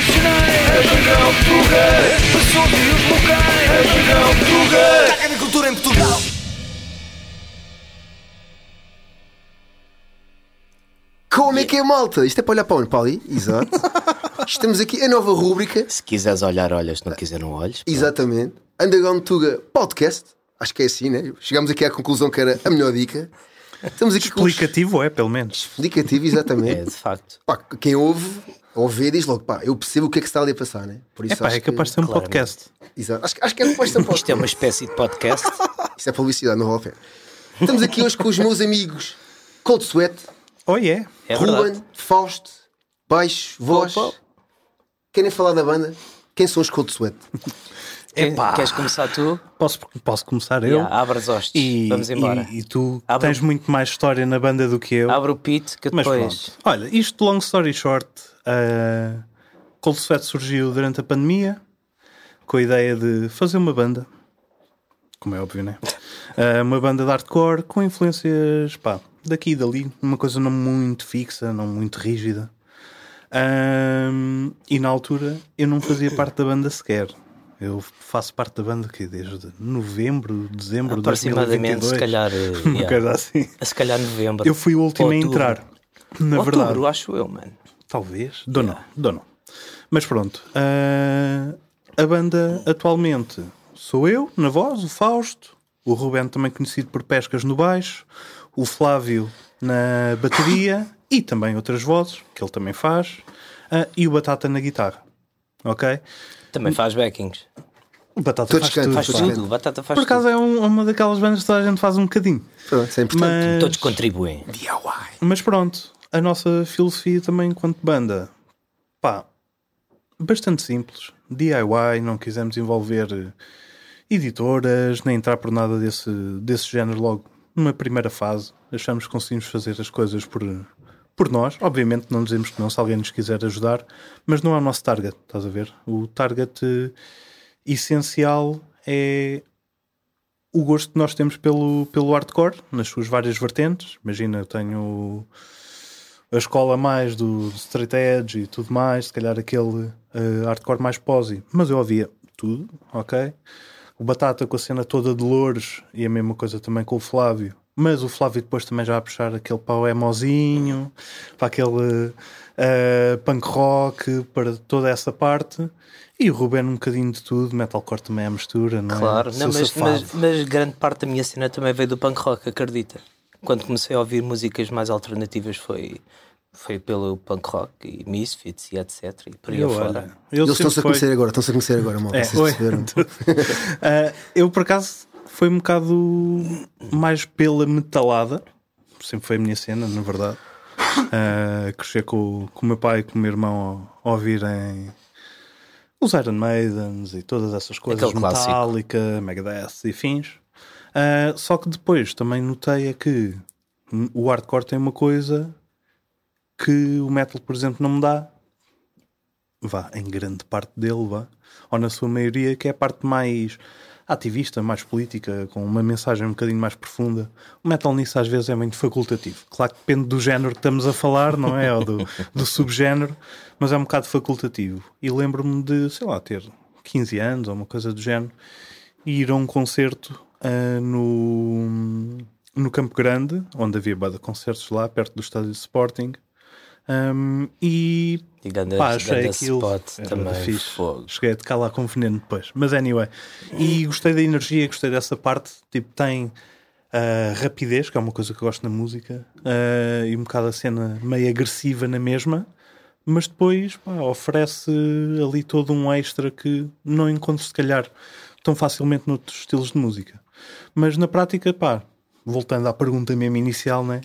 nacionais É Dragão Tuga As pessoas e os locais É Dragão Tuga é é, malta? Isto é para olhar para onde, Pauli? Exato. Estamos aqui, a nova rúbrica. Se quiseres olhar, olhas, se não quiser, não olhes. Exatamente. Underground Tuga Podcast. Acho que é assim, né? Chegamos aqui à conclusão que era a melhor dica. Estamos aqui com os- Explicativo é, pelo menos. Explicativo, É, exatamente. de facto. Pá, quem ouve, ouve diz logo, pá, eu percebo o que é que se está ali a passar, né? Por isso É pá, acho é capaz de ser um Claramente. podcast. Que... Exato. Acho, que- acho que é capaz de ser um podcast. Isto é uma espécie de podcast. Isto é publicidade, não vale a pena. Estamos aqui hoje com os meus amigos Cold Sweat, Oh, yeah. É Ruben, verdade. Fausto, baixo, voz. Opa. Querem falar da banda? Quem são os Cold Sweat? Quem- Queres começar tu? Posso, posso começar eu? Yeah, abre as hostes. E, Vamos embora. E, e tu Abre tens o- muito mais história na banda do que eu. Abre o pit que Mas depois. pronto. Olha, isto, long story short, uh, Cold Sweat surgiu durante a pandemia com a ideia de fazer uma banda, como é óbvio, né? Uh, uma banda de hardcore com influências, pá, daqui e dali, uma coisa não muito fixa, não muito rígida. Um, e na altura eu não fazia parte da banda sequer. Eu faço parte da banda que desde novembro, dezembro de Aproximadamente, 2022. se calhar. eh, Uma yeah. coisa assim. Se calhar novembro. Eu fui o último a entrar. Na Outubro, verdade. acho eu, mano. Talvez. Não. Dou não. Mas pronto. ah, a banda atualmente sou eu, na voz, o Fausto, o Ruben também conhecido por pescas no baixo, o Flávio na bateria e também outras vozes, que ele também faz, ah, e o Batata na guitarra. Ok? Também faz backings. O Batata Todos faz cantam, tudo. Faz Todos tudo. Batata faz Por acaso é um- uma daquelas bandas que toda a gente faz um bocadinho. Pronto, é importante. Mas, Todos contribuem. Mas pronto, a nossa filosofia também enquanto banda, pá, bastante simples. DIY, não quisemos envolver editoras, nem entrar por nada desse, desse género logo numa primeira fase. Achamos que conseguimos fazer as coisas por, por nós. Obviamente não dizemos que não, se alguém nos quiser ajudar, mas não é o nosso target, estás a ver? O target eh, essencial é o gosto que nós temos pelo, pelo hardcore, nas suas várias vertentes. Imagina, tenho a escola mais do straight edge e tudo mais, se calhar aquele eh, hardcore mais posy, mas eu ouvia tudo, ok? O Batata com a cena toda de Louros e a mesma coisa também com o Flávio. Mas o Flávio depois também já a puxar aquele o emozinho, para aquele eh, punk rock, para toda essa parte. E o Ruben um bocadinho de tudo, metalcore também é a mistura, não é? Claro, Sou não, mas, mas, mas grande parte da minha cena também veio do punk rock, acredita. Quando comecei a ouvir músicas mais alternativas foi, foi pelo punk rock e Misfits e etc. E por aí Eu, eu Eles estão-se a conhecer agora, estão-se a conhecer agora, mal. É, vocês? Ah, eu, por acaso, foi um bocado mais pela metalada. Sempre foi a minha cena, na verdade. Uh, crescer com, com o meu pai e com o meu irmão a, ouvirem os Iron Maidens e todas essas coisas, Aquele clássico. Metallica, Megadeth e fins. Uh, só que depois também notei é que o hardcore tem uma coisa que o metal, por exemplo, não me dá. Vá, em grande parte dele, vá. Ou na sua maioria, que é a parte mais ativista, mais política, com uma mensagem um bocadinho mais profunda. O metal nisso às vezes é muito facultativo. Claro que depende do género que estamos a falar, não é? Ou do, do subgénero, mas é um bocado facultativo. E lembro-me de, sei lá, ter 15 anos ou uma coisa do género e ir a um concerto ah, no, no Campo Grande, onde havia bada concertos lá, perto do estádio de Sporting. Um, e E ganda, Pá, achei aquilo spot também. fixe. Fogo. Cheguei a tocar lá com veneno depois. Mas anyway. E gostei da energia, gostei dessa parte. Tipo, tem a rapidez, que é uma coisa que eu gosto na música, ah, e um bocado a cena meio agressiva na mesma. Mas depois pá, oferece ali todo um extra que não encontro, se calhar, tão facilmente noutros estilos de música. Mas na prática, pá, voltando à pergunta mesmo inicial, né?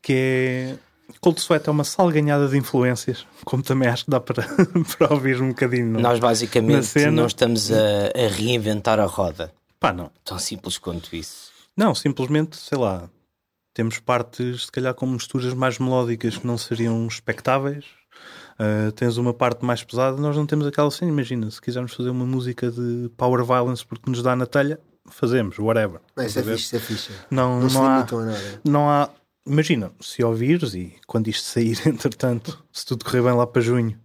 Que é. Cold Sweat é uma salganhada de influências, como também acho que dá para, para ouvir um bocadinho. Nós basicamente não estamos a, a reinventar a roda. Pá, não. Tão simples quanto isso. Não, simplesmente, sei lá, temos partes, se calhar, com misturas mais melódicas que não seriam expectáveis. Uh, tens uma parte mais pesada, nós não temos aquela cena. Imagina, se quisermos fazer uma música de power violence porque nos dá na telha, fazemos, whatever. Não, isso é fixe, isso é fixe. Não, Não se não, há, limitam a nada. não há. Imagina, se ouvires e quando isto sair, entretanto, se tudo correr bem lá para junho,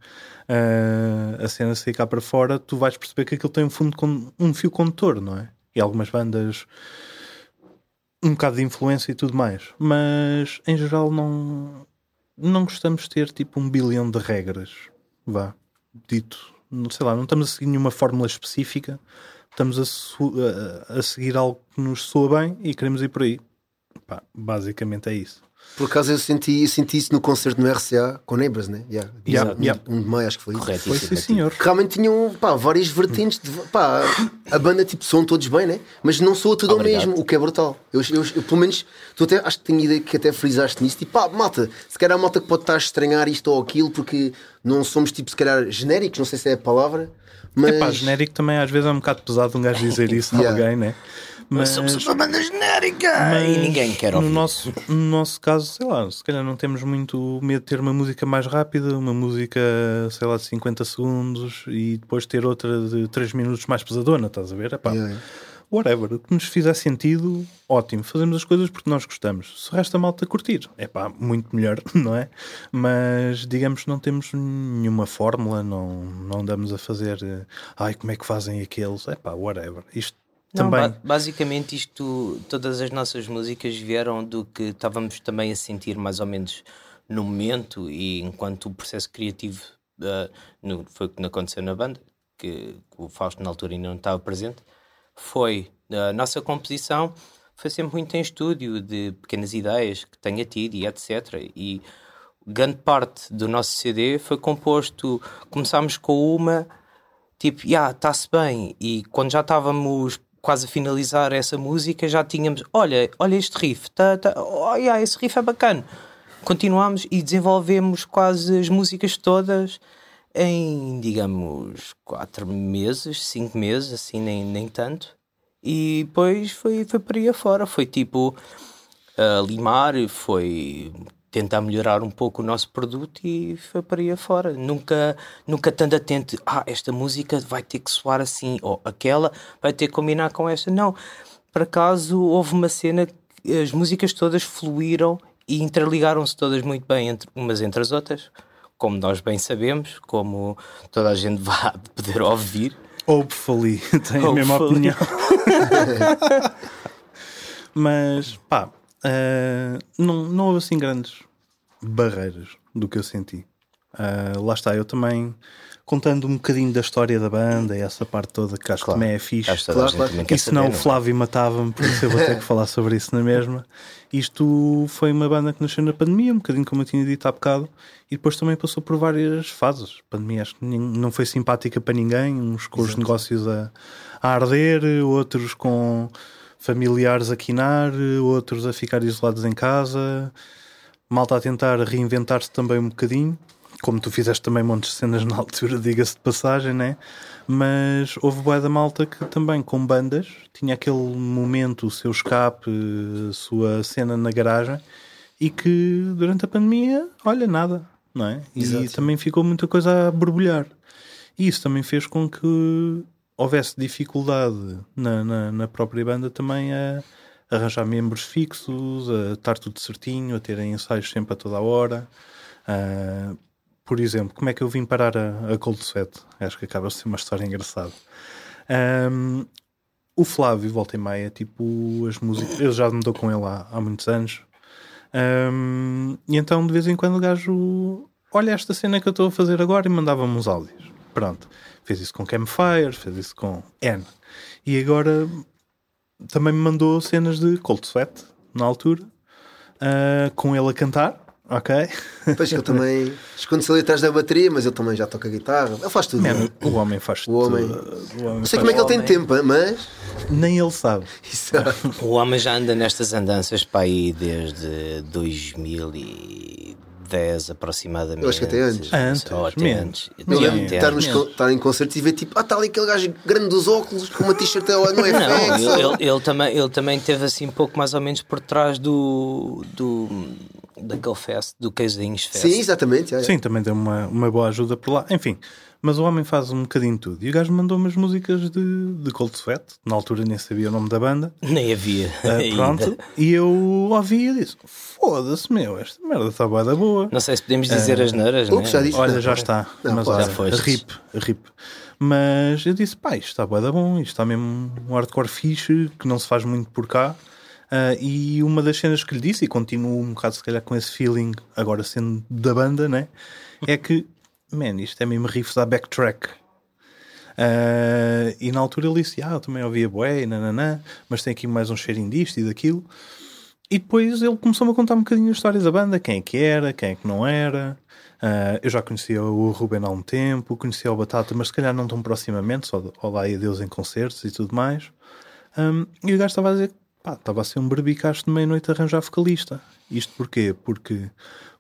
ah, a cena sair cá para fora, tu vais perceber que aquilo tem um, fundo con- um fio condutor, não é? E algumas bandas, um bocado de influência e tudo mais, mas em geral não, não gostamos de ter tipo um bilhão de regras, vá, dito, sei lá, não estamos a seguir nenhuma fórmula específica, estamos a, a- a seguir algo que nos soa bem e queremos ir por aí. Pá, basicamente é isso. Por acaso eu senti, eu senti isso no concerto no RCA com Neighbors, né? Yeah. Yeah, um, yeah. um de maio, acho que foi. Correto, Foi isso sim, senhor. Realmente tinham pá, várias vertentes. De, pá, a banda tipo soam todos bem, né? Mas não soa tudo ao Obrigado. mesmo, o que é brutal. Eu, eu, eu, pelo menos, tu até, acho que tenho ideia que até frisaste nisso. Tipo, pá, malta, se calhar a malta que pode estar a estranhar isto ou aquilo, porque não somos tipo, se calhar, genéricos, não sei se é a palavra. Mas Epá, genérico também às vezes é um bocado pesado um gajo dizer isso a Yeah. alguém, né? Mas, Somos uma banda genérica mas e ninguém quer no ouvir. nosso, no nosso caso, sei lá, se calhar não temos muito medo de ter uma música mais rápida, uma música, sei lá, de 50 segundos e depois ter outra de 3 minutos mais pesadona, estás a ver? Epá, Yeah, yeah. whatever, o que nos fizer sentido, ótimo, fazemos as coisas porque nós gostamos. Se o resto a malta curtir, é pá, muito melhor, não é? Mas digamos que não temos nenhuma fórmula, não, não andamos a fazer eh, ai, como é que fazem aqueles, é pá, whatever. Isto Não, também. ba- basicamente isto, todas as nossas músicas vieram do que estávamos também a sentir mais ou menos no momento e enquanto o processo criativo ah, no- foi o que aconteceu na banda, que, que o Fausto na altura ainda não estava presente, foi a nossa composição foi sempre muito em estúdio de pequenas ideias que tenha tido e etc. E grande parte do nosso CD foi composto, começámos com uma tipo, já, está-se bem. E quando já estávamos quase a finalizar essa música, já tínhamos, olha, olha este riff, tá, tá, yeah, esse riff é bacana. Continuámos e desenvolvemos quase as músicas todas em, digamos, quatro meses, cinco meses, assim, nem, nem tanto. E depois foi, foi por aí afora. Foi tipo a limar, foi tentar melhorar um pouco o nosso produto e foi por aí afora. Nunca, nunca tanto atento, ah, esta música vai ter que soar assim, ou aquela vai ter que combinar com esta. Não, por acaso houve uma cena que as músicas todas fluíram e interligaram-se todas muito bem entre umas entre as outras, como nós bem sabemos, como toda a gente vai poder ouvir. Hopefully, tenho a mesma Hopefully. opinião. Mas pá, eh, não, não houve assim grandes barreiras do que eu senti. Eh, lá está, eu também contando um bocadinho da história da banda e essa parte toda que acho que Claro. também é fixe. Acho que Claro, claro. E senão saber, o não é? Flávio matava-me, por isso eu vou ter que falar sobre isso na mesma. Isto foi uma banda que nasceu na pandemia, um bocadinho como eu tinha dito há bocado, e depois também passou por várias fases. A pandemia acho que não foi simpática para ninguém, uns com os negócios a, a arder, outros com familiares a quinar, outros a ficar isolados em casa, malta a tentar reinventar-se também um bocadinho, como tu fizeste também montes de cenas na altura, diga-se de passagem, né? Mas houve boa da malta que também, com bandas, tinha aquele momento, o seu escape, a sua cena na garagem e que durante a pandemia, olha, nada, não é? E Exato. também ficou muita coisa a borbulhar. E isso também fez com que houvesse dificuldade na, na, na própria banda também a arranjar membros fixos, a estar tudo certinho, a terem ensaios sempre a toda a hora. Ah, por exemplo, como é que eu vim parar a, a Cold Sweat? Acho que acaba de ser uma história engraçada. Ahm, o Flávio, volta e meia, tipo, as músicas, eu já mudou com ele há, há muitos anos. Ahm, e então, de vez em quando, o gajo olha esta cena que eu estou a fazer agora e mandava-me uns áudios. Pronto, fez isso com Campfire, fez isso com N. E agora também me mandou cenas de Cold Sweat, na altura, ah, com ele a cantar, ok? Depois que ele também esconde-se ali atrás da bateria, mas ele também já toca guitarra. Ele faz tudo. Man, o homem faz O homem- tudo. O homem Não sei como é que ele tem homem. tempo, mas. Nem ele sabe. O homem já anda nestas andanças para aí desde 2010, 2010 aproximadamente. Eu acho que até antes. Antes, Ou até menos. antes. Eu lembro de estar, antes. nos, estar em concertos e ver tipo, ah, está ali aquele gajo grande dos óculos com uma t-shirt não é Não, ele, ele, ele também, ele também teve assim um pouco mais ou menos por trás do, do daquele fest, do Queijinhos Fest. Sim, exatamente. é, é. Sim, também deu uma, uma boa ajuda por lá. Enfim, mas o homem faz um bocadinho de tudo. E o gajo mandou umas músicas de, de Cold Sweat. Na altura nem sabia o nome da banda. Nem havia. Ainda. pronto. E eu ouvi e disse: Foda-se, meu, esta merda está bué da boa. Não sei se podemos dizer as neiras, Ups, já né? disse. Olha, Não, já está. Não, mas olha, Já rip, rip. Mas eu disse, pá, isto está bué da bom, isto está mesmo um hardcore fixe, que não se faz muito por cá. Ah, e uma das cenas que lhe disse, e continuo um bocado se calhar com esse feeling, agora sendo da banda, né? É que, man, isto é mesmo riffs à backtrack. Ah, e na altura ele disse, ah, eu também ouvia bué, nananã, mas tem aqui mais um cheirinho disto e daquilo. E depois ele começou-me a contar um bocadinho as histórias da banda, quem é que era, quem é que não era. Ah, eu já conhecia o Ruben há um tempo, conhecia o Batata, mas se calhar não tão proximamente, só olá e adeus em concertos e tudo mais. Um, e o gajo estava a dizer pá, estava a ser um berbicacho de meia-noite a arranjar vocalista. Isto porquê? Porque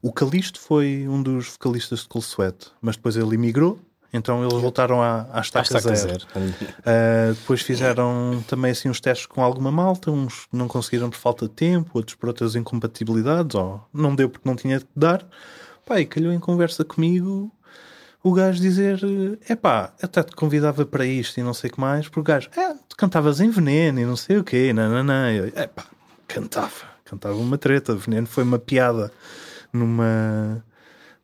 o Calisto foi um dos vocalistas de Cold Sweat, mas depois ele emigrou, então eles voltaram à, à estaca Estaca zero. zero. Uh, depois fizeram também assim uns testes com alguma malta, uns não conseguiram por falta de tempo, outros por outras incompatibilidades, ou não deu porque não tinha de dar. Pá, e calhou em conversa comigo o gajo dizer: Epá, eu até te convidava para isto e não sei o que mais, porque o gajo, é, tu cantavas em veneno e não sei o quê, nananã. Eu, Epá, cantava, cantava uma treta. Veneno foi uma piada numa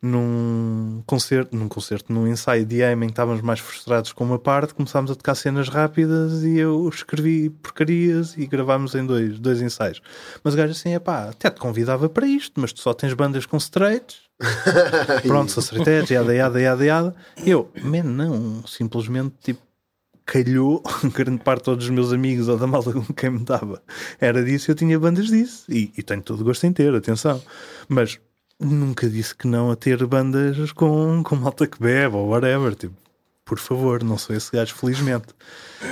num concerto, num concerto, num ensaio de aiming, estávamos mais frustrados com uma parte, começámos a tocar cenas rápidas e eu escrevi porcarias e gravámos em dois, dois ensaios. Mas o gajo assim, é pá, até te convidava para isto, mas tu só tens bandas com straights. Pronto, sou straight yada, yada, yada, yada. Eu, man, não, simplesmente tipo calhou grande parte todos os meus amigos ou da malta com quem me dava. Era disso, eu tinha bandas disso. E, e tenho todo o gosto em ter, atenção. Mas nunca disse que não a ter bandas com, com malta que bebe ou whatever. Tipo, por favor, não sou esse gajo, felizmente.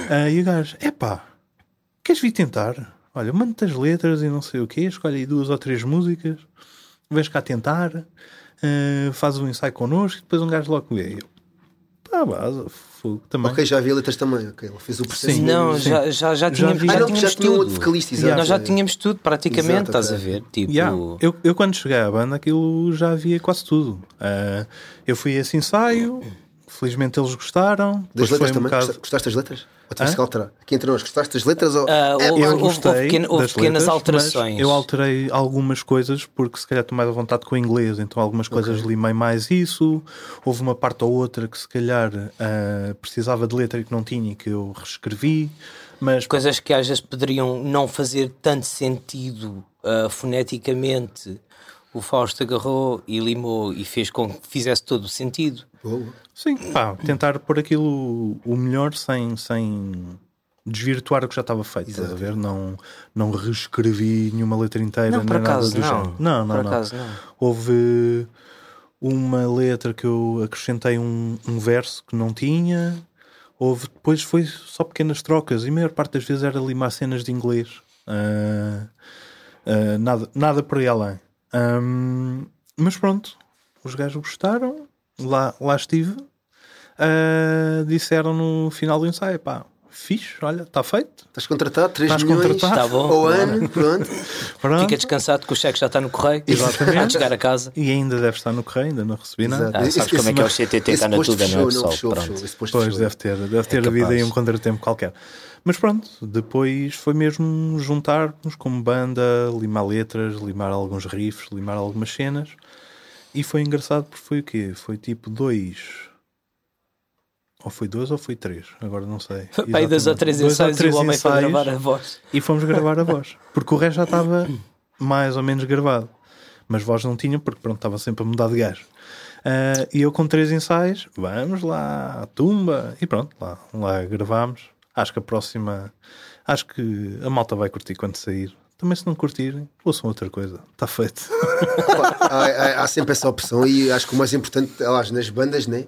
Ah, e o gajo, epá, queres vir tentar? Olha, manda-te as letras e não sei o quê, escolhe aí duas ou três músicas, vens cá tentar, ah, faz um ensaio connosco e depois um gajo logo vê. Eu, base, fogo, também. Ok, já vi letras também. Ok, ele fez o processo. Sim. Não, Sim. já, já, já tínhamos. Ah, já não, porque já tínhamos tinha um outro vocalista, exato. Nós já tínhamos tudo, praticamente, Exato, estás a ver? Tipo, Yeah, eu, eu quando cheguei à banda aquilo já havia quase tudo. Ah, eu fui a esse ensaio, felizmente eles gostaram. Das letras foi um também? bocado- Gosta- Gostaste das letras? Ou tiveste que alterar? Aqui entre nós, gostaste das letras? Ou... É, houve- Eu houve gostei pequeno- houve das pequenas letras, alterações. mas Eu alterei algumas coisas porque se calhar estou mais à vontade com o inglês, então algumas coisas limei mais isso. Houve uma parte ou outra que se calhar ah, precisava de letra e que não tinha e que eu reescrevi. Mas coisas que às vezes poderiam não fazer tanto sentido ah, foneticamente. O Fausto agarrou e limou e fez com que fizesse todo o sentido. Boa. sim, pá, tentar pôr aquilo o melhor sem, sem desvirtuar o que já estava feito. Estás a ver? Não, não reescrevi nenhuma letra inteira, Não, nem nada acaso, do não. género. Não, não, Por não. acaso, não. Houve uma letra que eu acrescentei um, um verso que não tinha. Houve, depois foi só pequenas trocas e a maior parte das vezes era limar cenas de inglês. Ah, ah, nada, nada por aí além. Ahm, mas pronto, os gajos gostaram, lá, lá estive. Ah, disseram no final do ensaio: pá, fixe, olha, está feito. Estás contratado? 3 Estás milhões contratado. Tá bom. ao ano, pronto. Pronto. Fica descansado que o cheque já está no correio. Exatamente. Há de chegar a casa. E ainda deve estar no correio, ainda não recebi nada. Exato. Ah, Esse- sabes como é que é o esse- CTT, esse está na tudo, não é, pessoal? fechou, Pronto. fechou. Esse Pois fechou. deve ter, deve ter É havido aí um contratempo qualquer. Mas pronto, depois foi mesmo juntar-nos como banda, limar letras, limar alguns riffs, limar algumas cenas. E foi engraçado porque foi o quê? Foi tipo dois. Ou foi dois ou foi três? Agora não sei. Pai, dois ou três Dois ou ensaios e três o homem foi ensaios. gravar a voz. E fomos gravar a voz. Porque o resto já estava mais ou menos gravado. Mas voz não tinha, porque pronto, estava sempre a mudar de gajo. Ah, e eu com três ensaios, vamos lá, tumba. E pronto, lá, lá gravámos. Acho que a próxima. Acho que a malta vai curtir quando sair. Também se não curtirem, ouçam outra coisa. Está feito. Há sempre essa opção e acho que o mais importante, aliás, nas bandas, né?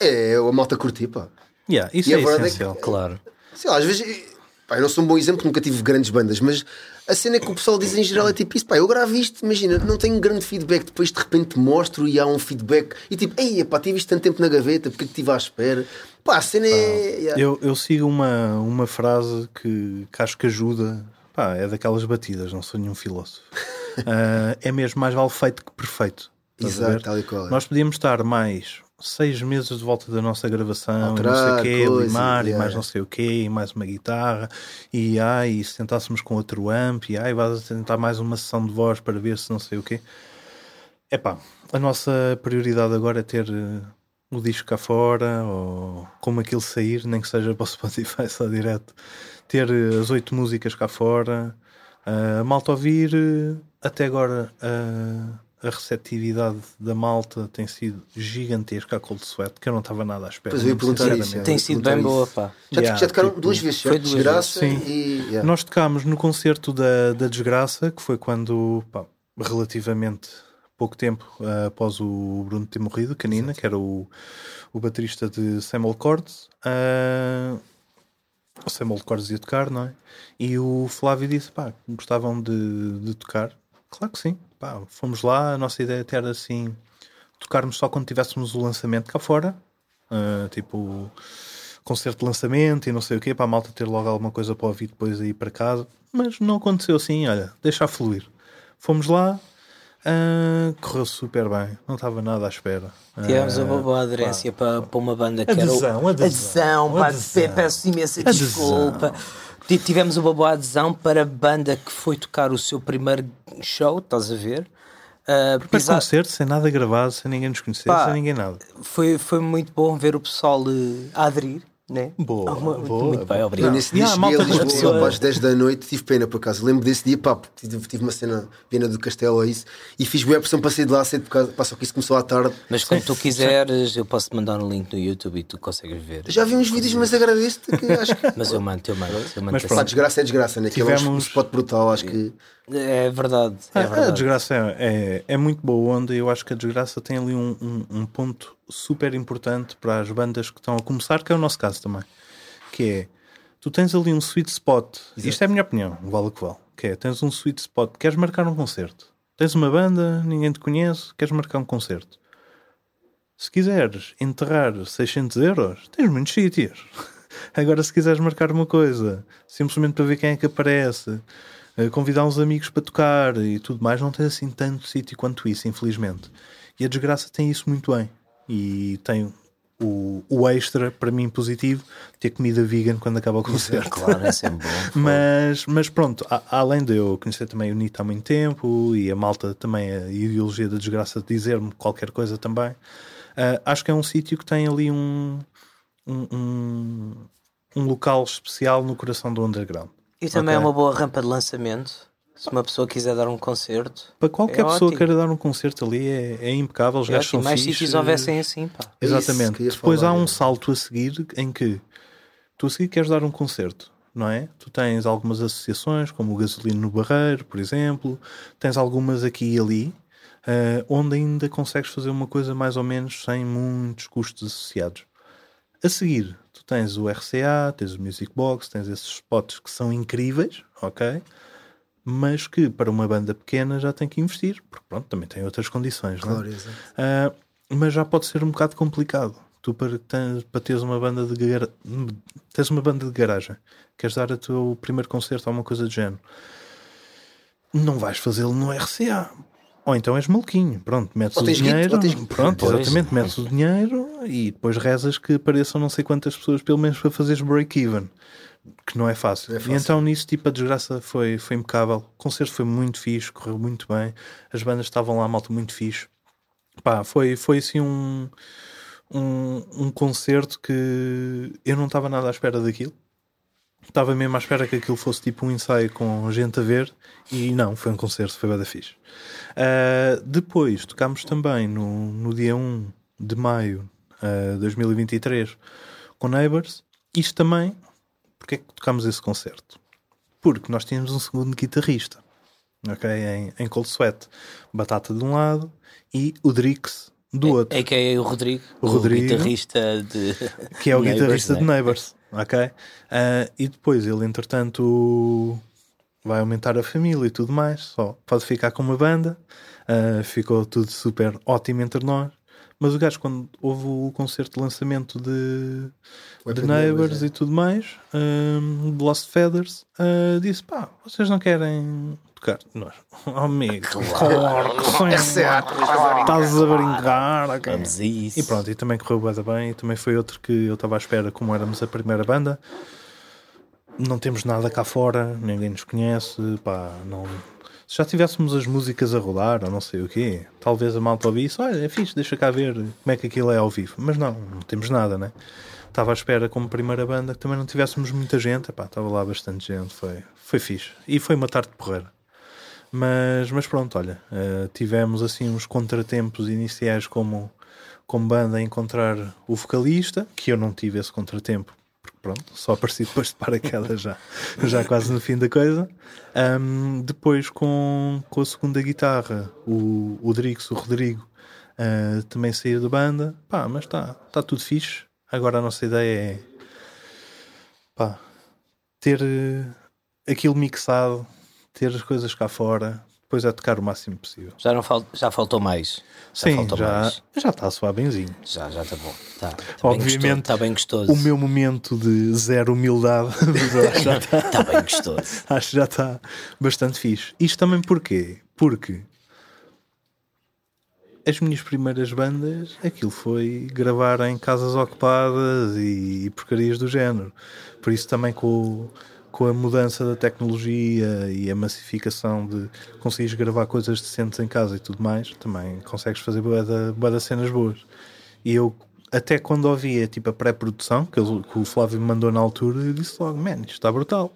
É a malta curtir, pá. Yeah, isso E é a verdade é que- essencial. Claro. Sei lá, às vezes pá, eu não sou um bom exemplo, nunca tive grandes bandas, mas a cena é que o pessoal diz em geral é tipo isso, pá, eu gravo isto, imagina, não tenho grande feedback, depois de repente mostro e há um feedback e tipo, ei, pá, tive isto tanto tempo na gaveta, porque é estive à espera? Pá, a cena é. yeah. Eu, eu sigo uma, uma frase que, que acho que ajuda. Pá, é daquelas batidas, não sou nenhum filósofo. Ah, é mesmo mais vale feito que perfeito. Exato, tal e qual é. Nós podíamos estar mais seis meses de volta da nossa gravação, Alterar não sei o quê, coisas, limar e mais não sei o quê, e mais uma guitarra, e ai, e se tentássemos com outro amp, e ai, vais tentar mais uma sessão de voz para ver se não sei o quê. Epá, a nossa prioridade agora é ter eh, o disco cá fora, ou como aquilo sair, nem que seja para o Spotify só direto, ter eh, as oito músicas cá fora, a malta ouvir, eh, até agora a, a receptividade da malta tem sido gigantesca a Cold Sweat, que eu não estava nada à espera. Pois eu ia perguntar isso, é. Tem sido bem boa, pá. Já, Yeah, já tocaram tipo, duas vezes, foi Desgraça vezes. e. yeah. Nós tocámos no concerto da, da Desgraça, que foi quando, pá, relativamente pouco tempo ah, após o Bruno ter morrido, Canina, que era o, o baterista de Samuel Cordes. ah, o Samuel Cordes ia tocar, não é? E o Flávio disse: pá, gostavam de, de tocar? Claro que sim. Pá, fomos lá, a nossa ideia até era assim: tocarmos só quando tivéssemos o lançamento cá fora, ah, tipo concerto de lançamento e não sei o quê, para a malta ter logo alguma coisa para ouvir depois aí para casa. Mas não aconteceu assim, olha, deixa fluir. Fomos lá, ah, correu super bem, não estava nada à espera. Tivemos Ah, uma boa aderência para, para uma banda que Adesão, era o... adesão, pá, adesão. Peço imensa Adesão. desculpa. Ti- Tivemos uma boa adesão para a banda que foi tocar o seu primeiro show, estás a ver? Ah, Primeiro apesar- concerto, sem nada gravado, sem ninguém nos conhecer, Pá. sem ninguém nada. foi, foi muito bom ver o pessoal eh, a aderir, né? Boa, Ah, muito, boa, muito bem, boa. Eu obrigado. nesse dia Yeah, a cheguei a Lisboa pá, às 10 da noite, tive pena por acaso. Lembro desse dia, pá, tive, tive uma cena pena do castelo ou isso, e fiz boa pressão para sair de lá cedo por causa, pá, só que isso começou à tarde. Mas quando tu quiseres, eu posso te mandar um link no YouTube e tu consegues ver. Já vi uns vídeos, mas agradeço-te que acho que. Mas eu mando, eu mando. Eu mando Mas Pá, pronto. desgraça é desgraça, né? Aquilo é um Tivemos- spot brutal, acho que. É verdade, é Ah, a verdade. desgraça é, é, é muito boa onda e eu acho que a desgraça tem ali um, um, um ponto super importante para as bandas que estão a começar, que é o nosso caso também. Que é, tu tens ali um sweet spot, isto é a minha opinião, vale o que vale, que é, tens um sweet spot, queres marcar um concerto, tens uma banda, ninguém te conhece, queres marcar um concerto. Se quiseres enterrar 600 euros, tens muitos sítios. Agora, se quiseres marcar uma coisa, simplesmente para ver quem é que aparece, convidar uns amigos para tocar e tudo mais, não tens assim tanto sítio quanto isso, infelizmente. E a desgraça tem isso muito bem. E tem o, o extra, para mim, positivo, ter comida vegan quando acaba o concerto. Claro, é sempre bom. Mas, mas pronto, a- além de eu conhecer também o Nito há muito tempo e a malta também, a ideologia da desgraça de dizer-me qualquer coisa também, ah, acho que é um sítio que tem ali um, um, um, um local especial no coração do underground. E também é Ok. uma boa rampa de lançamento. Se uma pessoa quiser dar um concerto, Para qualquer É pessoa ótimo. que queira dar um concerto ali é, é impecável, os é gajos são mais fixes. sítios houvessem assim, pá. É isso Exatamente. ia Depois falar, há um é. salto a seguir em que tu a seguir queres dar um concerto, não é? Tu tens algumas associações, como o Gasolina no Barreiro, por exemplo, tens algumas aqui e ali, eh, onde ainda consegues fazer uma coisa mais ou menos sem muitos custos associados. A seguir, tens o RCA, tens o Music Box, tens esses spots que são incríveis, ok? Mas que para uma banda pequena já tem que investir, porque pronto, também tem outras condições, não é? Claro. Ah, mas já pode ser um bocado complicado. Tu para, ten- para teres uma banda de tens uma banda de garagem, queres dar o teu primeiro concerto a uma coisa do género, não vais fazê-lo no RCA. Ou então és maluquinho, pronto, metes Ou o dinheiro, ou tens guito. pronto, Pois. exatamente, metes o dinheiro e depois rezas que apareçam não sei quantas pessoas, pelo menos para fazeres break-even, que não é fácil. É E fácil. então nisso, tipo, a desgraça foi, foi impecável. O concerto foi muito fixe, correu muito bem, as bandas estavam lá, malta, muito fixe. Pá, foi, foi assim um, um, um concerto que eu não estava nada à espera daquilo. Estava mesmo à espera que aquilo fosse tipo um ensaio com gente a ver e não, foi um concerto, foi bada fixe. Ah, depois tocámos também no, no dia 1 de maio de 2023 com Neighbours. Isto também, porque é que tocámos esse concerto? Porque nós tínhamos um segundo guitarrista, ok? Em, em Cold Sweat, Batata de um lado e o Drix do outro. É que é o Rodrigo, O Rodrigo. guitarrista de. que é o guitarrista né? de Neighbours. Ok? Ah, e depois ele, entretanto, vai aumentar a família e tudo mais. Só pode ficar com uma banda. Ah, ficou tudo super ótimo entre nós. Mas o gajo, quando houve o concerto de lançamento de, de Neighbors é. e tudo mais, um, de Lost Feathers, ah, disse: pá, vocês não querem tocar? Nós, oh, amigo, claro, que sim. Estás a brincar, ok. Vamos isso. E pronto, e também correu da bem. E também foi outro que eu estava à espera, como éramos a primeira banda. Não temos nada cá fora, ninguém nos conhece. Pá, não... Se já tivéssemos as músicas a rodar, ou não sei o quê, talvez a malta ouvisse: olha, é fixe, deixa cá ver como é que aquilo é ao vivo. Mas não, não temos nada, né? Estava à espera, como primeira banda, que também não tivéssemos muita gente. Epá, estava lá bastante gente, foi, foi fixe. E foi uma tarde de porreira. Mas, mas pronto, olha, eh, tivemos assim uns contratempos iniciais como, como banda a encontrar o vocalista, que eu não tive esse contratempo, porque pronto, só apareci depois de paraquedas já, já quase no fim da coisa. Ahm, depois com, com a segunda guitarra, o, o Drix, o Rodrigo, ah, também saiu da banda, pá, mas está tá tudo fixe. Agora a nossa ideia é pá, ter eh, aquilo mixado, ter as coisas cá fora, depois é tocar o máximo possível. Já, não fal... já faltou mais. Já Sim, faltou já, mais. já está a soar benzinho. Já, já está bom. Tá, tá Obviamente. Está bem gostoso. O meu momento de zero humildade já está, Está bem gostoso. acho que já está bastante fixe. Isto também porquê? Porque as minhas primeiras bandas, aquilo foi gravar em casas ocupadas e, porcarias do género. Por isso também com, o- com a mudança da tecnologia e a massificação de conseguires gravar coisas decentes em casa e tudo mais, também consegues fazer bué das cenas boas. E eu, até quando ouvia tipo a pré-produção, que, que o Flávio me mandou na altura, eu disse logo, man, isto está brutal.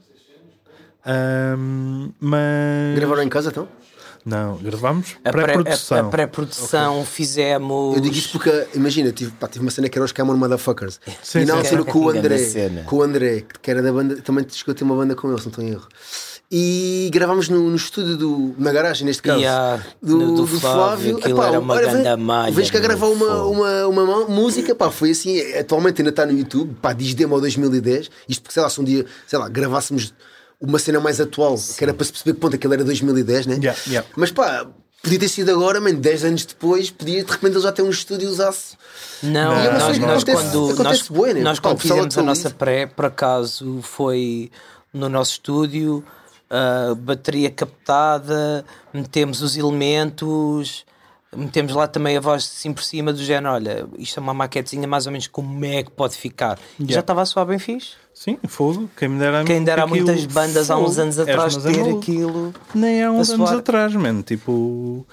Ahm, mas... Gravaram em casa então? Não, gravámos A pré- pré-produção. a- a pré-produção fizemos. Eu digo isto porque, imagina, tive, pá, tive uma cena que era os Cameron Motherfuckers. Sim, e na sim. altura com o Grande André, com o André, que era da banda, também chegou a ter uma banda com eles, não estou em erro. E gravámos no, no estúdio do. na garagem, neste caso. Yeah, do, no do do Flávio, aquilo era uma olha, vem- ganda malha, Vens cá meu gravar uma, uma, uma, música, pá, foi assim. Atualmente ainda está no YouTube, pá, diz demo ao 2010. Isto porque, sei lá, se um dia, sei lá, gravássemos uma cena mais atual, que era para se perceber que ponto aquilo era 2010, né? Yeah, yeah. Mas pá, podia ter sido agora, man, 10 anos depois, podia de repente ele já ter um estúdio usasse. Não, E é nós, que nós acontece- quando, acontece nós, bué, né? nós Pá, quando fizemos a nossa pré, por acaso, foi no nosso estúdio, ah, bateria captada, metemos os elementos, metemos lá também a voz assim por cima do género, olha, isto é uma maquetezinha mais ou menos como é que pode ficar. E Yeah. Já estava a soar bem fixe. Sim, fogo. Quem me dera Quem dera aquilo, muitas bandas há uns fogo. anos atrás é ter maluco. aquilo. Nem há uns anos atrás, mano. Tipo,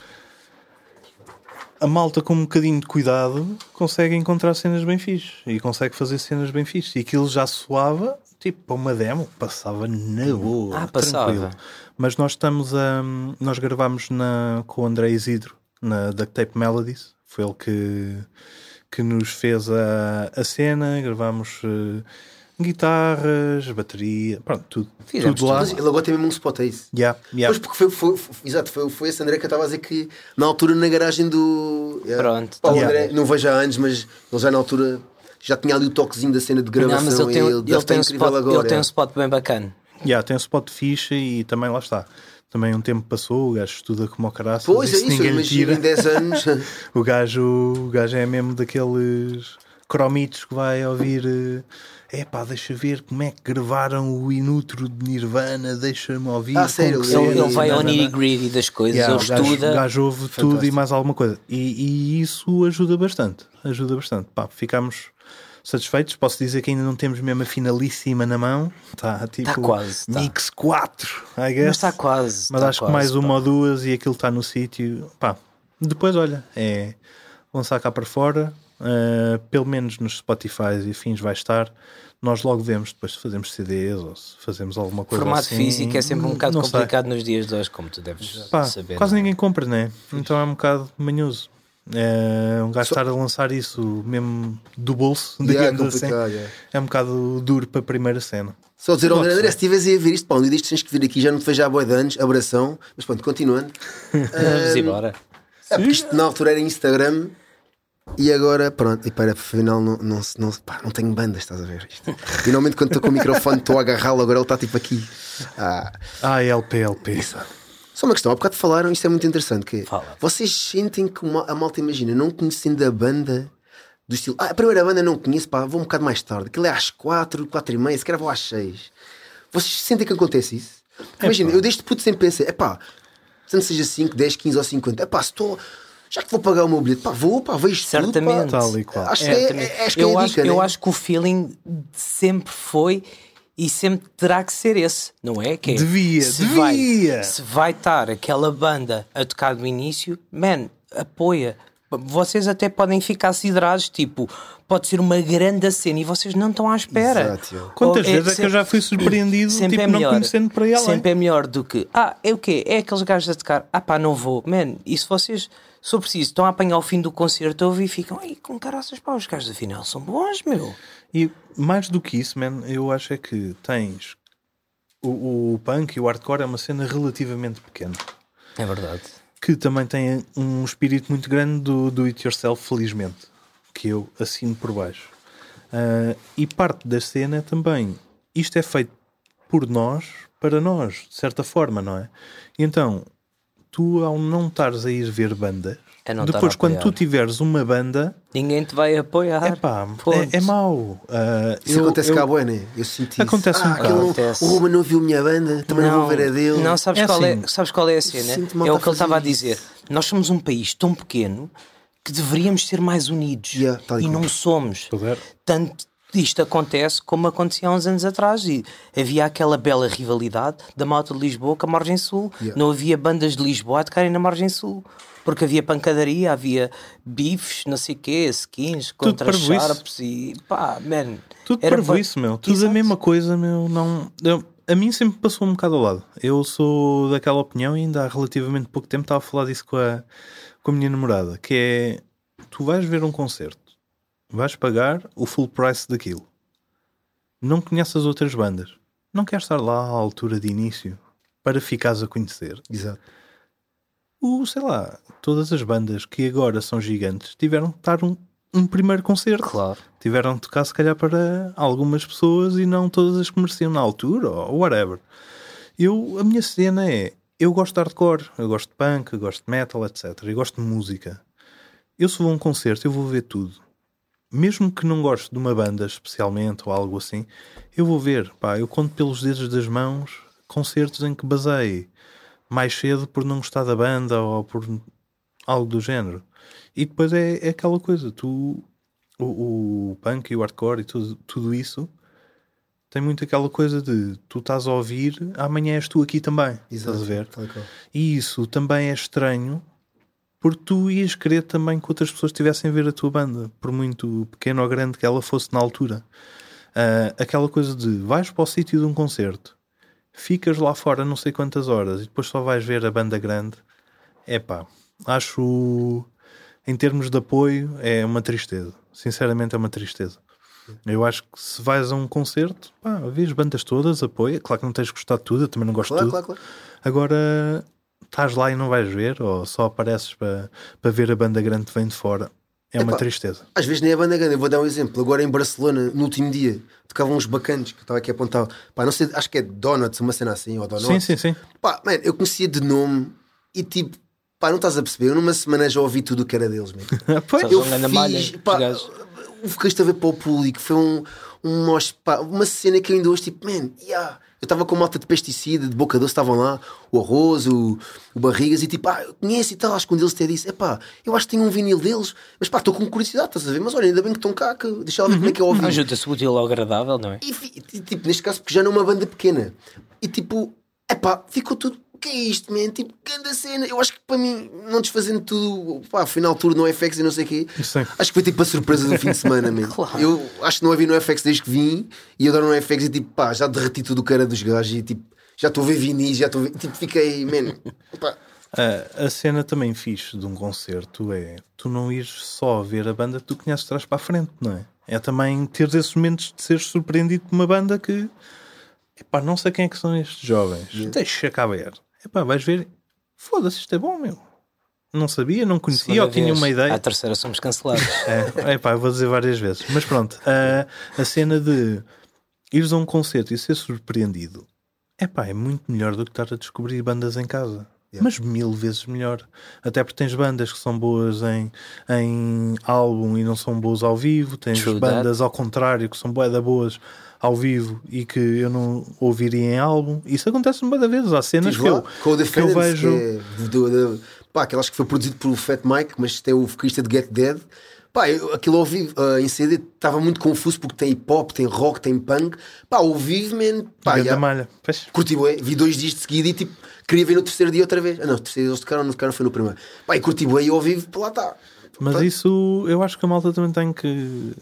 a malta com um bocadinho de cuidado consegue encontrar cenas bem fixes e consegue fazer cenas bem fixes. E aquilo já soava, tipo, para uma demo, passava na boa. Ah, passava. tranquilo. Mas nós estamos a. Nós gravámos na, com o André Isidro na Duct Tape Melodies. Foi ele que, que nos fez a, a cena. Gravámos eh, guitarras, bateria, pronto, tudo. Fizemos tudo lá. Ele agora tem mesmo um spot, é isso? Yeah, yeah. Pois porque foi, foi, foi- exato, foi, foi esse André que eu estava a dizer que na altura na garagem do. yeah. Pronto, Pá, o tá André, não vejo há anos, mas ele já na altura já tinha ali o toquezinho da cena de gravação Não, mas ele tem, e ele, ele estar tem um spot, agora. ele tem um yeah. spot bem bacana. Yeah, tem um spot fixe e também lá está. Também um tempo passou, o gajo estuda como o caraças. Pois é isso ninguém imagino tira. em 10 anos. O gajo, o gajo é mesmo daqueles cromitos que vai ouvir. É pá, deixa ver como é que gravaram o Inutro de Nirvana, deixa-me ouvir. Ah, sério? que Ele, ele vai ao nananã. nitty gritty das coisas, Yeah, ele gajo, estuda. o gajo ouve tudo e Fantástico. mais alguma coisa. E, e isso ajuda bastante. Ajuda bastante. Pá, ficamos satisfeitos. Posso dizer que ainda não temos mesmo a finalíssima na mão. Está tipo Tá quase, tá. Mix 4, I guess. Mas está quase. Mas está acho que quase, mais pá. uma ou duas e aquilo está no sítio. Pá, depois olha, é lançar cá para fora, eh, pelo menos nos Spotify e afins vai estar. Nós logo vemos depois se fazemos CDs ou se fazemos alguma coisa Formato assim. físico é sempre um bocado Não sei. complicado nos dias de hoje, como tu deves Pá, saber. quase não ninguém compra, né? Então é um bocado manhoso. É, um gajo estar a lançar isso mesmo do bolso, Yeah, é digamos assim, complicado, yeah. é um bocado duro para a primeira cena. Só dizer ao André. André, se estiveres a ver isto, pá, um dia tens que vir aqui, já não te vejo há boi de anos, abração. Mas pronto, continuando. Vamos embora. É porque isto na altura era Instagram, E agora, pronto, e para afinal não, não, não, pá, não tenho banda, estás a ver isto. E normalmente quando estou com o microfone estou a agarrá-lo, agora ele está tipo aqui. Ah, Ah, LP, LP. só uma questão, há bocado falaram, isto é muito interessante, que é, Fala. vocês sentem que a malta imagina, não conhecendo a banda do estilo, ah, a primeira banda não conheço, pá, vou um bocado mais tarde, aquilo é às quatro, quatro e meia, se calhar vou às seis. Vocês sentem que acontece isso? Imagina, eu desde puto sempre pensei, é pá, tanto seja 5, 10, 15 ou 50, é pá, se estou, já que vou pagar o meu bilhete, pá, vou, pá, vejo tudo, Certamente. pá. Tal e qual. Acho que é, Certamente. é- acho que é eu, a acho, dica, eu né? acho que o feeling sempre foi e sempre terá que ser esse, não é? Que é, Devia, se devia. Vai, se vai estar aquela banda a tocar do início, man, apoia. Vocês até podem ficar siderados, tipo, pode ser uma grande cena e vocês não estão à espera. Exato. Quantas Ou vezes é que eu já fui surpreendido, sempre tipo, é não melhor. conhecendo para ela? Sempre é melhor do que, ah, é o quê? É aqueles gajos a tocar, ah pá, não vou. Man, e se vocês, for preciso, estão a apanhar o fim do concerto, e ficam, ai, com caraças, pá, os gajos afinal são bons, meu. E mais do que isso, man, eu acho é que tens o, o punk e o hardcore é uma cena relativamente pequena. É verdade. Que também tem um espírito muito grande do do it yourself, felizmente. Que eu assino por baixo. Ah, e parte da cena é também isto é feito por nós, para nós, de certa forma, não é? E então, tu ao não estares a ir ver É não estar depois a quando tu tiveres uma banda, Ninguém te vai apoiar. é pá, Ponto. é, é mau. Ah, Isso eu- acontece eu- cá, bué, né? Eu senti isso. Acontece um ah, bocado. não- Acontece. O Ruben não viu a minha banda, também não, vou ver a dele. Não, sabes, É qual, é, assim. sabes qual é a cena? É o que ele a estava a dizer. Nós somos um país tão pequeno que deveríamos ser mais unidos. Yeah, tal e não somos. Tanto isto acontece como acontecia há uns anos atrás. E havia aquela bela rivalidade da malta de Lisboa com a Margem Sul. Yeah. Não havia bandas de Lisboa a tocarem na Margem Sul. Porque havia pancadaria, havia bifes, não sei o quê, skins contra sharps e pá, man. Tudo era para isso, meu. Tudo a Exato. mesma coisa, meu. Não, eu- a mim sempre passou um bocado ao lado. Eu sou daquela opinião e ainda há relativamente pouco tempo estava a falar disso com a, com a minha namorada, que é tu vais ver um concerto, vais pagar o full price daquilo. Não conheces as outras bandas. Não queres estar lá à altura de início para ficares a conhecer. Exato. O, sei lá, todas as bandas que agora são gigantes tiveram que estar um, um primeiro concerto Claro. tiveram de tocar se calhar para algumas pessoas e não todas as que mereciam na altura ou whatever. Eu, a minha cena é, eu gosto de hardcore, eu gosto de punk, eu gosto de metal, etc. Eu gosto de música. Eu se vou a um concerto, eu vou ver tudo. Mesmo que não goste de uma banda especialmente ou algo assim, eu vou ver. Pá, eu conto pelos dedos das mãos concertos em que basei mais cedo por não gostar da banda ou por algo do género. E depois é, é aquela coisa, tu o, o punk e o hardcore e tudo, tudo isso tem muito aquela coisa de tu estás a ouvir, amanhã és tu aqui também. Estás a ver? E isso também é estranho porque tu ias querer também que outras pessoas estivessem a ver a tua banda, por muito pequeno ou grande que ela fosse na altura. Ah, aquela coisa de vais para o sítio de um concerto, ficas lá fora não sei quantas horas e depois só vais ver a banda grande. É pá, acho em termos de apoio é uma tristeza. Sinceramente é uma tristeza. Eu acho que se vais a um concerto, pá, vês bandas todas, apoia. Claro que não tens de gostar de tudo, eu também não gosto Claro, de tudo. claro, claro. Agora estás lá e não vais ver, ou só apareces para, para ver a banda grande que vem de fora. É uma Epá, tristeza. Às vezes nem é banda grande. Eu vou dar um exemplo. Agora em Barcelona, no último dia, tocavam uns bacanos que eu estava aqui a apontar. Pá, não sei, acho que é Donuts, uma cena assim, ou Donuts. Sim, sim, sim. Pá, man, eu conhecia de nome e tipo, pá, não estás a perceber. Eu numa semana já ouvi tudo o que era deles, man. pois, Sabes Eu malha, fiz, os pá, o que a ver para o público foi um, um pá, uma cena que eu ainda hoje, tipo, man, yeah. Eu estava com malta de pesticida, de boca doce, estavam lá, o arroz, o, o barrigas, e tipo, ah, eu conheço e tal. Acho que um deles até disse: é pá, eu acho que tenho um vinil deles, mas pá, estou com curiosidade, estás a ver? Mas olha, ainda bem que estão cá, que deixa lá ver como é que é o ouvido. Ajuda-se o útil ao agradável, não é? E, e, tipo, neste caso, porque já não é uma banda pequena. E tipo, epá, ficou tudo. O que é isto, man? Tipo, grande cena. Eu acho que para mim, não desfazendo tudo, pá, final tour no FX e não sei o quê. Sim. Acho que foi tipo a surpresa do fim de semana, man. Claro. Eu acho que não havia no FX desde que vim e eu adoro no FX e tipo, pá, já derreti tudo o cara dos gajos e tipo, já estou a ver vinis, já estou a ver. Tipo, fiquei, man. Pá, a, a cena também fixe de um concerto é tu não ires só ver a banda que tu conheces de trás para a frente, não é? É também ter esses momentos de seres surpreendido por uma banda que epá, não sei quem é que são estes jovens, deixa cá ver. Epá, vais ver, foda-se, isto é bom, meu. não sabia, não conhecia ou tinha uma ideia. À terceira somos cancelados. É, pá, eu vou dizer várias vezes. Mas pronto, a, a cena de ires a um concerto e ser surpreendido é pá, é muito melhor do que estar a descobrir bandas em casa. Mas mil vezes melhor. Até porque tens bandas que são boas em, em álbum e não são boas ao vivo. Tens True bandas ao contrário que são da boas ao vivo e que eu não ouviria em álbum. Isso acontece uma da vez. Há cenas Tive que lá, eu, com o que eu vejo. que é do, do, pá, acho que foi produzido pelo Fat Mike, mas tem o vocalista de Get Dead. Pá, eu, aquilo ao vivo ah, em CD estava muito confuso porque tem hip hop, tem rock, tem punk. Pá, ao vivo, man, pá, já, malha. Pois. curti bué, vi dois dias de seguida e tipo, queria ver no terceiro dia outra vez. Ah, não, no terceiro dia eles tocaram, não tocaram, foi no primeiro. Pá, e curti bué e ao vivo, pá, lá está. Mas isso eu acho que a malta também tem que.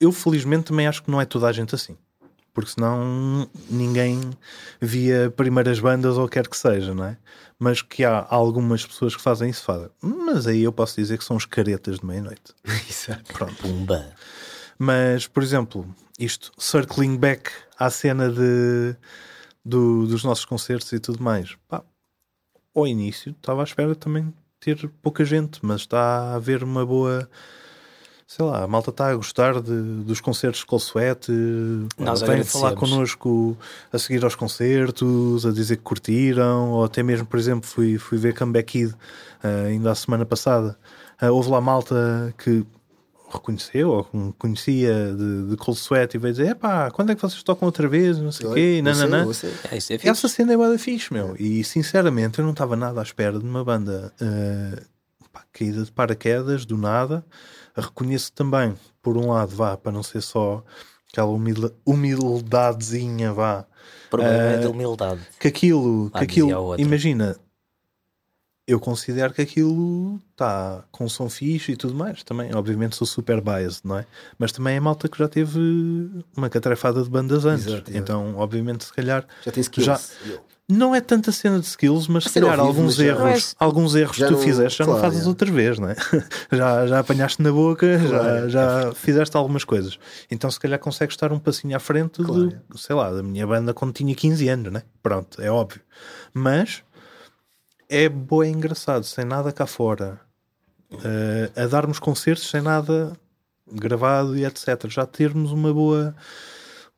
Eu felizmente também acho que não é toda a gente assim. Porque senão ninguém via primeiras bandas ou quer que seja, não é? Mas que há algumas pessoas que fazem isso, fazem. Mas aí eu posso dizer que são os caretas de meia-noite. Exato. Pronto. Pumba. Mas, por exemplo, isto, circling back à cena de, do- dos nossos concertos e tudo mais, pá, ao início estava à espera também ter pouca gente, mas está a haver uma boa. Sei lá, a malta está a gostar de, dos concertos de Colsuete, Nós vem falar connosco a seguir aos concertos, a dizer que curtiram, ou até mesmo, por exemplo, fui, fui ver Comeback Kid ah, ainda a semana passada. Ah, houve lá malta que reconheceu ou conhecia de, de Cold Sweat e veio dizer: epá, quando é que vocês tocam outra vez? Não sei o quê, nananã. você. É, isso é fixe. Essa cena é bué da fixe, meu. E sinceramente eu não estava nada à espera de uma banda eh, pá, caída de paraquedas, do nada. Reconheço também, por um lado, vá, para não ser só aquela humil- humildadezinha, vá, problema é Eh, de humildade. que aquilo, Ah, que aquilo, imagina, eu considero que aquilo está com som fixe e tudo mais. Também, obviamente, sou super biased, não é? Mas também é malta que já teve uma catrefada de bandas antes. Exato. Então, obviamente, se calhar Já tem skills. Já- não é tanta cena de skills, mas se calhar vivo, alguns erros, alguns erros já que tu não- fizeste já não claro, fazes é. outra vez, não é? já, já apanhaste na boca, Claro. já, já fizeste algumas coisas. Então se calhar consegues estar um passinho à frente Claro. do, sei lá, da minha banda quando tinha 15 anos, né? Pronto, é óbvio. Mas é boa engraçado, sem nada cá fora, eh, a darmos concertos sem nada gravado e etc. Já termos uma boa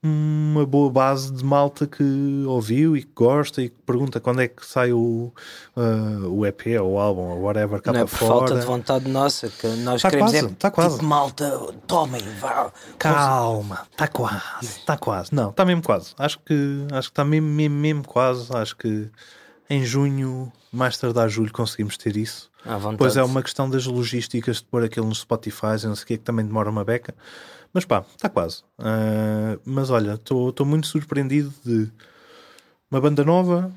uma boa base de malta que ouviu e que gosta e que pergunta quando é que sai o, eh, o EP ou o álbum ou whatever cá Não é por falta fora. de vontade nossa que nós Tá queremos quase, é tá quase. tipo, malta, tomem, vá. Calma, está quase, está quase. Não, está mesmo quase. Acho que acho que está mesmo, mesmo, mesmo quase. Acho que em junho, mais tardar julho, conseguimos ter isso. Pois é uma questão das logísticas de pôr aquilo nos Spotify não sei o que, que também demora uma beca. Mas pá, está quase. Ah, mas olha, estou muito surpreendido de uma banda nova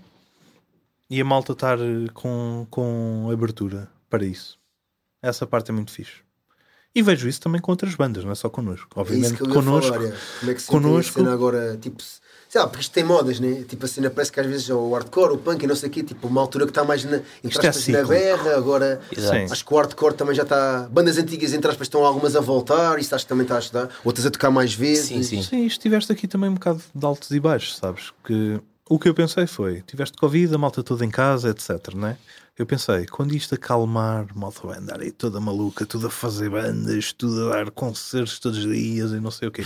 e a malta estar eh, com, com abertura para isso. Essa parte é muito fixe. E vejo isso também com outras bandas, não é só connosco. É isso Obviamente, que eu ia connosco. falar, é. Como é que se connosco- agora, tipo, sei lá, porque isto tem modas, né? Tipo, a cena parece que às vezes é o hardcore, o punk e não sei o quê, tipo, uma altura que está mais na, entre é aspas, na cíclico. berra, agora Exato. acho que o hardcore também já está, bandas antigas entre aspas estão algumas a voltar, isso acho que também está a ajudar, outras a tocar mais vezes. Sim, sim. Sim, estiveste aqui também um bocado de altos e baixos, sabes? Que o que eu pensei foi: tiveste Covid, a malta toda em casa, etc. Né? Eu pensei, quando isto acalmar, malta vai andar aí toda maluca, tudo a fazer bandas, tudo a dar concertos todos os dias e não sei o quê.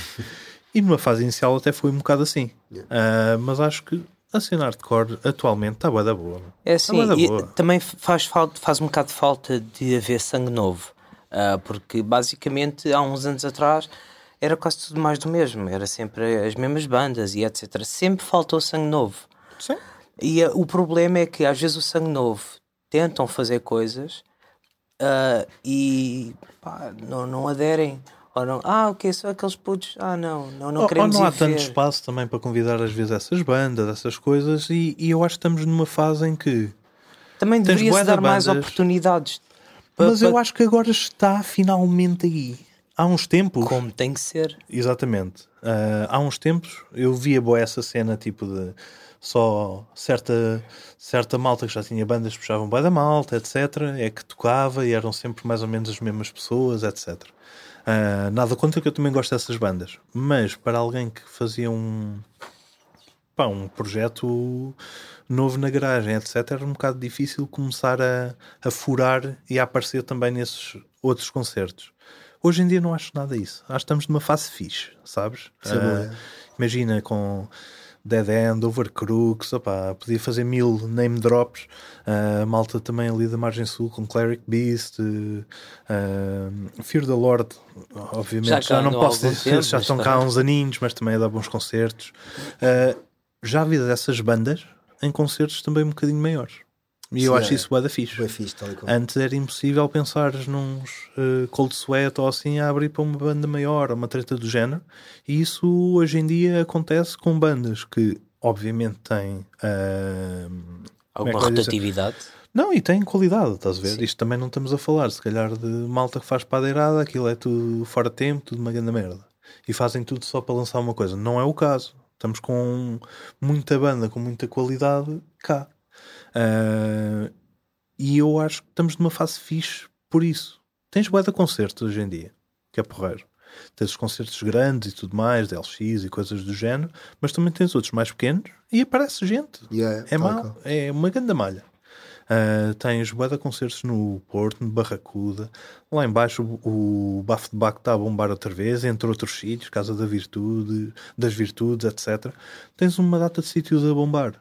E numa fase inicial até foi um bocado assim. Ah, mas acho que a cena hardcore atualmente está bué da boa. É Tá assim, e boa. também faz, falta, faz um bocado de falta de haver sangue novo. Ah, porque basicamente há uns anos atrás era quase tudo mais do mesmo. Era sempre as mesmas bandas e etc. Sempre faltou sangue novo. Sim. E ah, o problema é que às vezes o sangue novo tentam fazer coisas ah, e pá, não, não aderem. Ou não, ah, ok, são aqueles putos. Ah, não, não, não Ou- ou queremos não há tanto ver. espaço também para convidar às vezes essas bandas, essas coisas, e, e eu acho que estamos numa fase em que Também deveria-se dar mais bandas. oportunidades. Pa- Mas eu acho que agora está finalmente aí. Há uns tempos. Como tem que ser. Exatamente. Ah, há uns tempos eu via boa essa cena tipo de só certa, certa malta que já tinha bandas que puxavam bem da malta, etc. É que tocava e eram sempre mais ou menos as mesmas pessoas, etc. Ah, nada contra que eu também gosto dessas bandas. Mas para alguém que fazia um, pá, um projeto novo na garagem, etc., era um bocado difícil começar a, a furar e a aparecer também nesses outros concertos. Hoje em dia não acho nada disso. Acho que estamos numa fase fixe, sabes? Isso é. imagina com Dead End, Overcrux, opá, podia fazer mil name drops. A malta também ali da Margem Sul com Cleric Beast, ah, Fear the Lord, obviamente. Já Já, não posso dizer, tempo, já estão tá. cá uns aninhos, mas também dá bons concertos. Ah, já vi dessas bandas em concertos também um bocadinho maiores. E eu Sim, acho é. isso bué da fixe. Bem fixe, tal e qual. Antes era impossível pensar nos eh, Cold Sweat ou assim a abrir para uma banda maior, ou uma treta do género. E isso hoje em dia acontece com bandas que, obviamente, têm. é Alguma eu dizer? rotatividade. Não, e têm qualidade, estás a ver? Isto também não estamos a falar, se calhar, de malta que faz padeirada, aquilo é tudo fora de tempo, tudo uma grande merda. E fazem tudo só para lançar uma coisa. Não é o caso. Estamos com muita banda, com muita qualidade cá. Ah, e eu acho que estamos numa fase fixe por isso. Tens de concertos hoje em dia, que é porreiro. Tens os concertos grandes e tudo mais, de LX e coisas do género, mas também tens outros mais pequenos e aparece gente. Yeah, É, mal, é uma grande malha. Ah, tens de concertos no Porto, no Barracuda. Lá embaixo o, o Bafo de Baco está a bombar outra vez, entre outros sítios, Casa da Virtude, das Virtudes, etc. Tens uma data de sítios a bombar.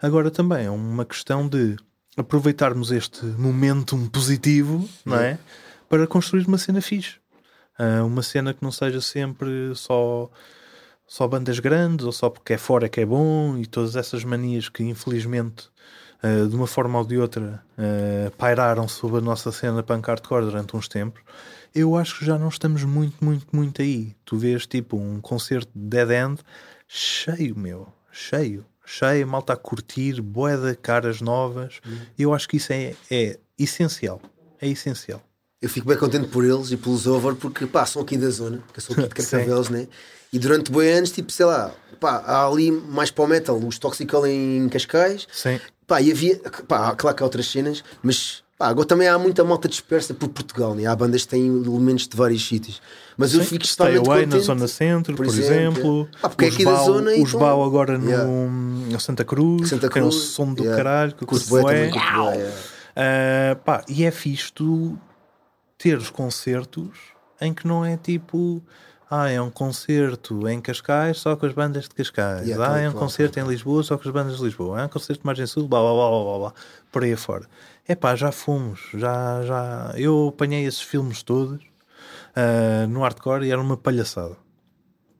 Agora também é uma questão de aproveitarmos este momentum positivo, não é? Para construir uma cena fixe. Ah, uma cena que não seja sempre só só bandas grandes ou só porque é fora que é bom e todas essas manias que infelizmente eh, de uma forma ou de outra eh, pairaram sobre a nossa cena punk hardcore durante uns tempos. Eu acho que já não estamos muito, muito, muito aí. Tu vês tipo um concerto de Dead End cheio meu, cheio. Cheio, malta a curtir, boé de caras novas. E eu acho que isso é, é essencial. É essencial. Eu fico bem contente por eles e pelos over porque pá, são aqui da zona, que eu sou aqui de. Carcavelos, né? E durante boi anos, tipo, sei lá, pá, há ali mais para o metal, os Toxical em Cascais, sim, pá, e havia, pá, claro que há outras cenas, mas pá, agora também há muita malta dispersa por Portugal, né? Há bandas que têm elementos de vários sítios, mas eu Sim, fico Stay totalmente Away contente. na zona centro, por, por exemplo. Ah, porque é os aqui da Bau, zona e os com- Bau agora Yeah. no, no Santa Cruz, Santa que tem um Cruz, som do yeah. caralho, que eu Curto bué. Ah, pá, e é fixe tu teres concertos em que não é tipo. Ah, é um concerto em Cascais só com as bandas de Cascais. Yeah, ah, tal é um concerto em Lisboa só com as bandas de Lisboa. Ah, é um concerto de Margem Sul, blá blá blá blá blá, blá por aí afora. É pá, já fomos. Já, já. Eu apanhei esses filmes todos ah, no hardcore e era uma palhaçada.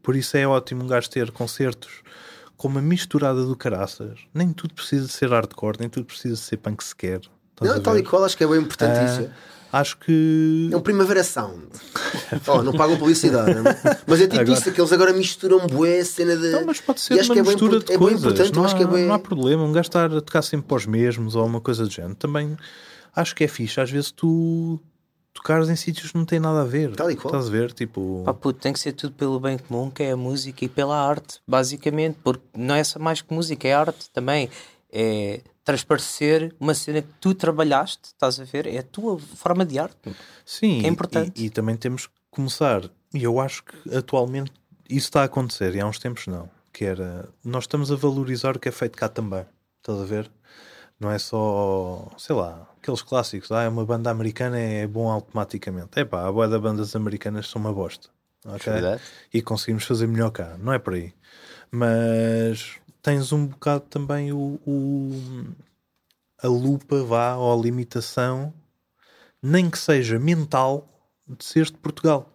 Por isso é ótimo um gajo ter concertos com uma misturada do caraças. Nem tudo precisa de ser hardcore, nem tudo precisa de ser punk sequer. Não, tal e qual, acho que é bem importante Ah, isso. Acho que. É um Primavera Sound. oh, não pagam publicidade, não é? mas é tipo Agora- isso, que eles agora misturam bué a cena de. Não, mas pode E ser acho uma que é bem mistura import- de é bem coisas. importante, não, que é há, bem- não há problema. Um gajo estar a tocar sempre para os mesmos ou uma coisa do género. Também acho que é fixe. Às vezes tu tocares em sítios que não têm nada a ver. Tal e qual. Estás a ver? Tipo. Pá, puto, tem que ser tudo pelo bem comum, que é a música e pela arte, basicamente, porque não é só mais que música, é arte também. É transparecer uma cena que tu trabalhaste, estás a ver? É a tua forma de arte. Sim, que é importante. E, e também temos que começar. E eu acho que atualmente isso está a acontecer, e há uns tempos não. Que era. Nós estamos a valorizar o que é feito cá também. Estás a ver? Não é só, sei lá, aqueles clássicos. Ah, uma banda americana é bom automaticamente. É pá, a boa da bandas americanas são uma bosta. ok? Verdade. E conseguimos fazer melhor cá. Não é por aí. Mas tens um bocado também o, o- a lupa, vá, ou a limitação nem que seja mental, de seres de Portugal.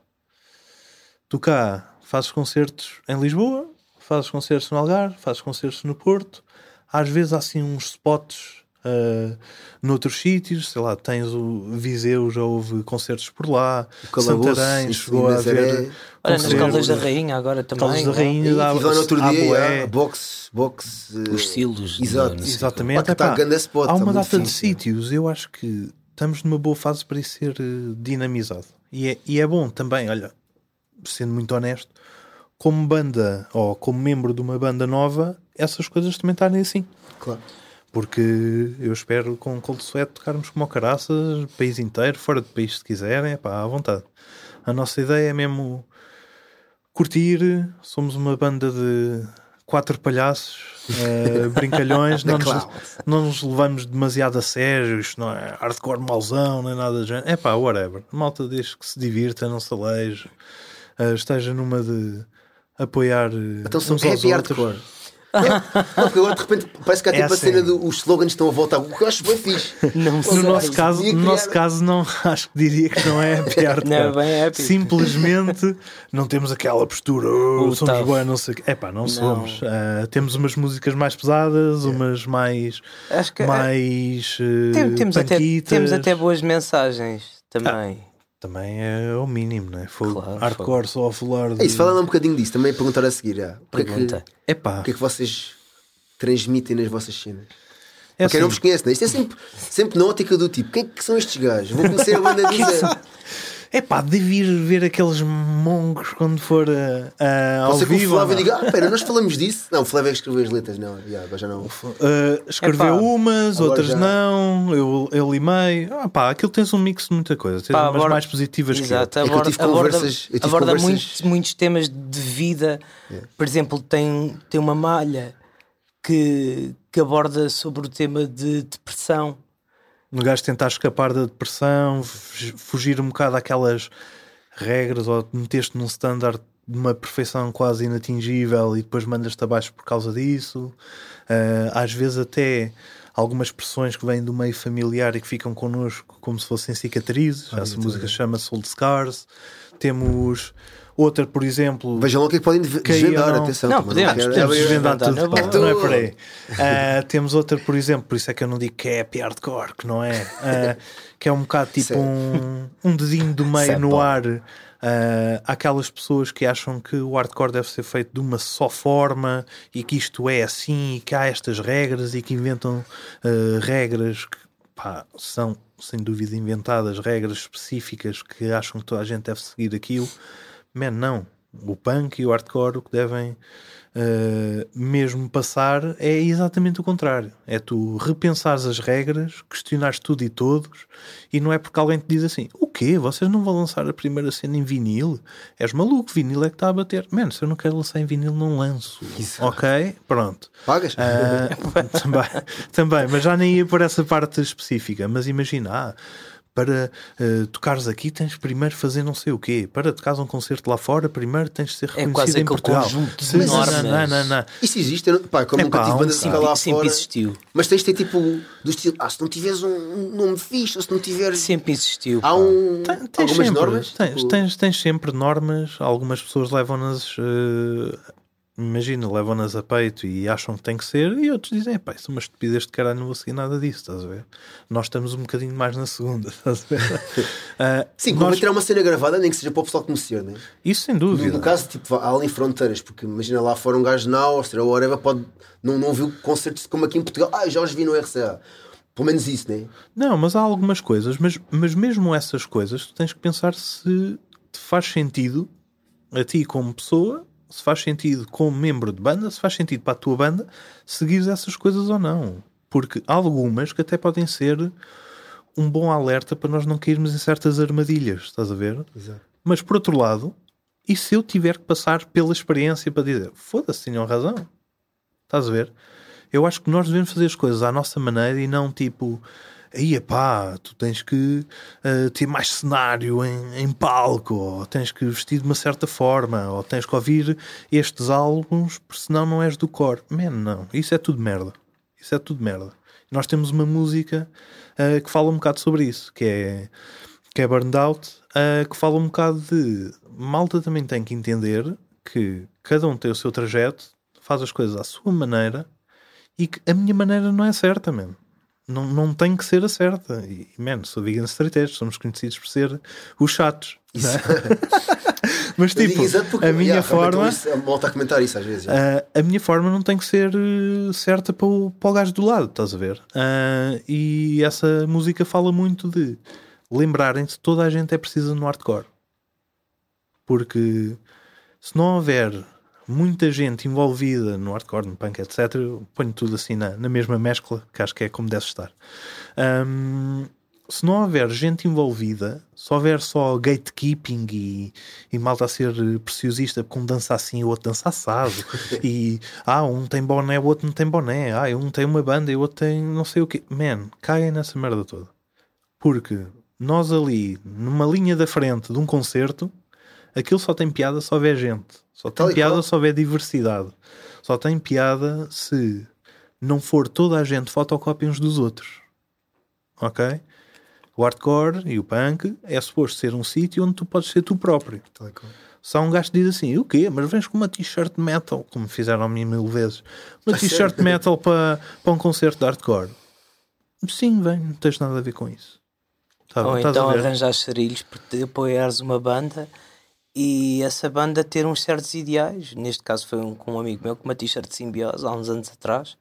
Tu cá fazes concertos em Lisboa, fazes concertos no Algarve, fazes concertos no Porto, às vezes há assim uns spots ah, noutros sítios, sei lá, tens o Viseu, já houve concertos por lá, Santarém chegou a haver Olha, nas. Caldas da Rainha agora também. Caldas da né? Rainha, E dá- tive lá no outro dia, box, box. eh, Os silos. Exato. Exatamente. Pá, tá epá, grande spot, há tá uma data de fixe. sítios. Eu acho que estamos numa boa fase para isso ser eh, dinamizado. E é, e é bom também, olha, sendo muito honesto, como banda ou como membro de uma banda nova, essas coisas também estarem assim. Claro. Porque eu espero com Cold Sweat tocarmos como o caraças, país inteiro, fora do país se quiserem, pá, à vontade. A nossa ideia é mesmo curtir, somos uma banda de quatro palhaços uh, brincalhões, não nos, não nos levamos demasiado a sério, isto não é hardcore mauzão, nem nada do género. É pá, whatever. Malta diz que se divirta, não se aleije, uh, esteja numa de apoiar. Então são happy hardcore. É, não, porque agora de repente parece que há é tipo assim. a cena dos slogans estão a voltar, o que eu acho bem fixe. Não, no nosso, caso, no nosso caso, não acho que diria que não é happy art. não, bem happy. Simplesmente não temos aquela postura, oh, somos boa, não sei É pá, não, não, somos. Uh, temos umas músicas mais pesadas, é. umas mais. Acho que, mais. Uh, tem, temos, até, temos até boas mensagens também. Ah também é o mínimo, não é? Foi claro, hardcore só a falar. De... É isso, falando um bocadinho disso, também perguntar a seguir. Já. Porque Pergunta. É que, o que é que vocês transmitem nas vossas cenas? É quem não assim. vos conhece, né? isto é sempre, sempre na ótica do tipo: quem é que são estes gajos? Vou conhecer a banda disso. É pá, devi ir ver aqueles mongos quando for uh, uh, ao Você vivo. o Flávio diga, ah, pera, nós falamos disso. Não, o Flávio é que escreveu as letras, não. Yeah, já não. Uh, escreveu Epá, umas, outras já... não. Eu, eu limei. Ah, pá, aquilo tens um mix de muita coisa. Tens pá, umas aborda... mais positivas Exato, que eu. Aborda, é que eu tive conversas, eu tive aborda conversas... muitos, muitos temas de vida. Yeah. Por exemplo, tem, tem uma malha que, que aborda sobre o tema de depressão no gajo tentar escapar da depressão, fugir um bocado daquelas regras ou meteste num standard de uma perfeição quase inatingível e depois mandas-te abaixo por causa disso. Uh, às vezes até algumas expressões que vêm do meio familiar e que ficam connosco como se fossem cicatrizes. Ah, Essa música chama-se Old Scars. Temos Outra, por exemplo. Vejam lá o que é que podem desvendar, não... atenção. Não, podemos, não podemos desvendar tudo. Não, é não é por aí. Uh, temos outra, por exemplo, por isso é que eu não digo que é happy hardcore, que não é. Uh, que é um bocado tipo um, um dedinho do meio no ar. Uh, aquelas pessoas que acham que o hardcore deve ser feito de uma só forma e que isto é assim e que há estas regras e que inventam uh, regras que pá, são sem dúvida inventadas, regras específicas que acham que toda a gente deve seguir aquilo. Man, não. O punk e o hardcore o que devem uh, mesmo passar é exatamente o contrário. É tu repensares as regras, questionares tudo e todos, e não é porque alguém te diz assim: o quê? Vocês não vão lançar a primeira cena em vinil? És maluco, vinil é que está a bater. Mano, se eu não quero lançar em vinil, não lanço. Exato. Ok? Pronto. Pagas? Uh, também, também, mas já nem ia por essa parte específica. Mas imagina, ah, para uh, tocares aqui tens primeiro fazer não sei o quê. Para tocares um concerto lá fora, primeiro tens de ser reconhecido é quase em Portugal. Conjunto de normas. Não, não, não, Isso existe, pá, como é, nunca pá, tive banda assim lá sempre fora. existiu. Mas tens de ter tipo do estilo, ah, se não tiveres um nome fixe, ou se não tiveres. Sempre existiu. Há um, tens, tens algumas sempre, normas. Tens, tipo... tens, tens, sempre normas, algumas pessoas levam-nas uh, imagina, levam-nas a peito e acham que tem que ser, e outros dizem, pá, isso é uma estupidez de caralho, não vou seguir nada disso, estás a ver? Nós estamos um bocadinho mais na segunda, estás a ver? uh, Sim, nós... convém tirar uma cena gravada, nem que seja para o pessoal conhecer, né? Isso sem dúvida. No, no caso, tipo, há além fronteiras, porque imagina lá fora um gajo na Áustria ou whatever, pode não, não viu concertos como aqui em Portugal, ah, já os vi no RCA. Pelo menos isso, né? Não, mas há algumas coisas, mas, mas mesmo essas coisas, tu tens que pensar se te faz sentido a ti como pessoa se faz sentido como membro de banda, se faz sentido para a tua banda seguir essas coisas ou não. Porque há algumas que até podem ser um bom alerta para nós não cairmos em certas armadilhas, estás a ver? Exato. Mas por outro lado, e se eu tiver que passar pela experiência para dizer foda-se, tinham razão, estás a ver? Eu acho que nós devemos fazer as coisas à nossa maneira e não tipo aí pá, tu tens que uh, ter mais cenário em, em, palco, ou tens que vestir de uma certa forma, ou tens que ouvir estes álbuns, porque senão não és do core. Man, não, isso é tudo merda. Isso é tudo merda. Nós temos uma música uh, que fala um bocado sobre isso, que é, que é Burned Out, uh, que fala um bocado de malta também tem que entender que cada um tem o seu trajeto, faz as coisas à sua maneira e que a minha maneira não é certa mesmo não, não tem que ser a certa. E, man, sou vegan straight edge, somos conhecidos por ser os chatos. É? Mas tipo, a minha yeah, forma. Volta a comentar isso às vezes. Uh, a minha forma não tem que ser eh, certa para o, para o gajo do lado, estás a ver? Uh, e essa música fala muito de lembrarem-se toda a gente é precisa no hardcore. Porque se não houver muita gente envolvida no hardcore, no punk, etc. ponho tudo assim na, na mesma mescla, que acho que é como deve estar. Um, se não houver gente envolvida, se houver só gatekeeping e, e malta a ser preciosista porque um dança assim e o outro dança assado, e ah, um tem boné, o outro não tem boné, ah, um tem uma banda e o outro tem não sei o quê. Man, caem nessa merda toda. Porque nós ali, numa linha da frente de um concerto, aquilo só tem piada se houver gente. Só tem Tal piada qual. se houver diversidade. Só tem piada se não for toda a gente fotocópia uns dos outros. Ok? O hardcore e o punk é suposto ser um sítio onde tu podes ser tu próprio. Tal. Só um gajo diz assim: o quê? Mas vens com uma t-shirt metal, como fizeram a mim mil vezes. Uma A t-shirt metal para, para um concerto de hardcore. Sim, vem, não tens nada a ver com isso. Tá, Ou então arranjar charilhos para te apoiares uma banda e essa banda ter uns certos ideais. Neste caso foi um, com um amigo meu com uma t-shirt de simbiose há uns anos atrás,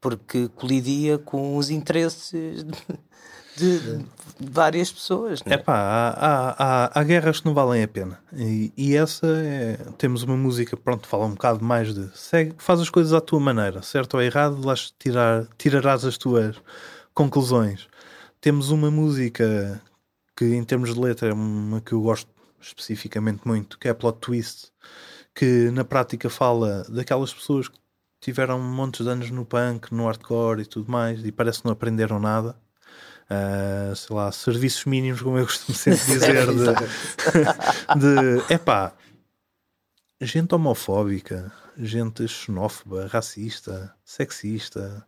porque colidia com os interesses de, de várias pessoas. né? É pá, há, há, há, há guerras que não valem a pena. E, e essa é. Temos uma música, pronto, fala um bocado mais de. Segue, faz as coisas à tua maneira, certo ou errado, lá tirar, tirarás as tuas conclusões. Temos uma música que, em termos de letra, é uma que eu gosto especificamente muito, que é Plot Twist, que na prática fala daquelas pessoas que tiveram montes de anos no punk, no hardcore e tudo mais, e parece que não aprenderam nada. Uh, sei lá, serviços mínimos, como eu costumo sempre dizer, de, de epá, gente homofóbica, gente xenófoba, racista, sexista,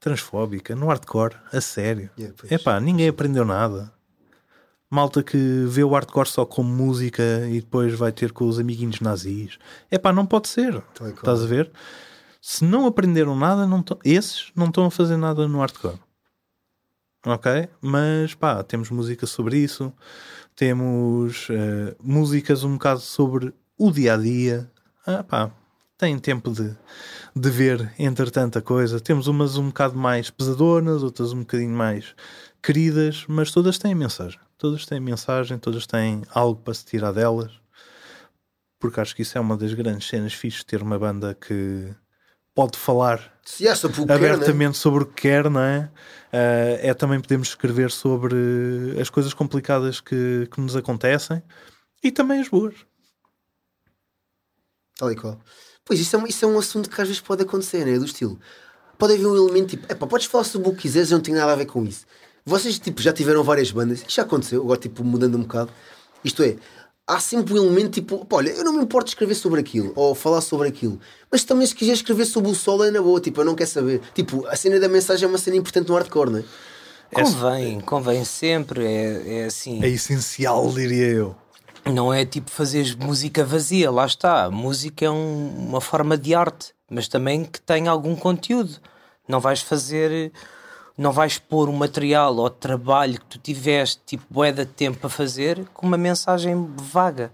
transfóbica, no hardcore, a sério. Yeah, pois. Epá, ninguém aprendeu nada. Malta que vê o hardcore só como música e depois vai ter com os amiguinhos nazis. Epá, não pode ser. E qual. Estás a ver? Se não aprenderam nada, não esses não estão a fazer nada no hardcore. Ok? Mas pá, temos música sobre isso, temos eh, músicas um bocado sobre o dia a dia. Ah, pá, tem tempo de, de ver entre tanta coisa. Temos umas um bocado mais pesadonas, outras um bocadinho mais queridas, mas todas têm mensagem. Todas têm mensagem, todas têm algo para se tirar delas. Porque acho que isso é uma das grandes cenas fixes, ter uma banda que pode falar sobre quer, né? abertamente sobre o que quer, não é? Ah, é também podemos escrever sobre as coisas complicadas que, que nos acontecem e também as boas. Tal e qual. Pois isso é, um- isso é um assunto que às vezes pode acontecer, né? Do estilo. Pode haver um elemento tipo, epá, podes falar sobre o que quiseres, eu não tenho nada a ver com isso. Vocês tipo, já tiveram várias bandas, isto já aconteceu, agora tipo mudando um bocado. Isto é, há sempre um elemento tipo, pá, olha, eu não me importo de escrever sobre aquilo ou falar sobre aquilo, mas também se quiser escrever sobre o solo é na boa, tipo, eu não quero saber. Tipo, a cena da mensagem é uma cena importante no hardcore, não é? Convém, convém sempre. É, é assim. É essencial, diria eu. Não é tipo fazeres música vazia, lá está. Música é um- uma forma de arte, mas também que tem algum conteúdo. Não vais fazer, não vais pôr o material ou trabalho que tu tiveste, tipo, bué de tempo a fazer, com uma mensagem vaga.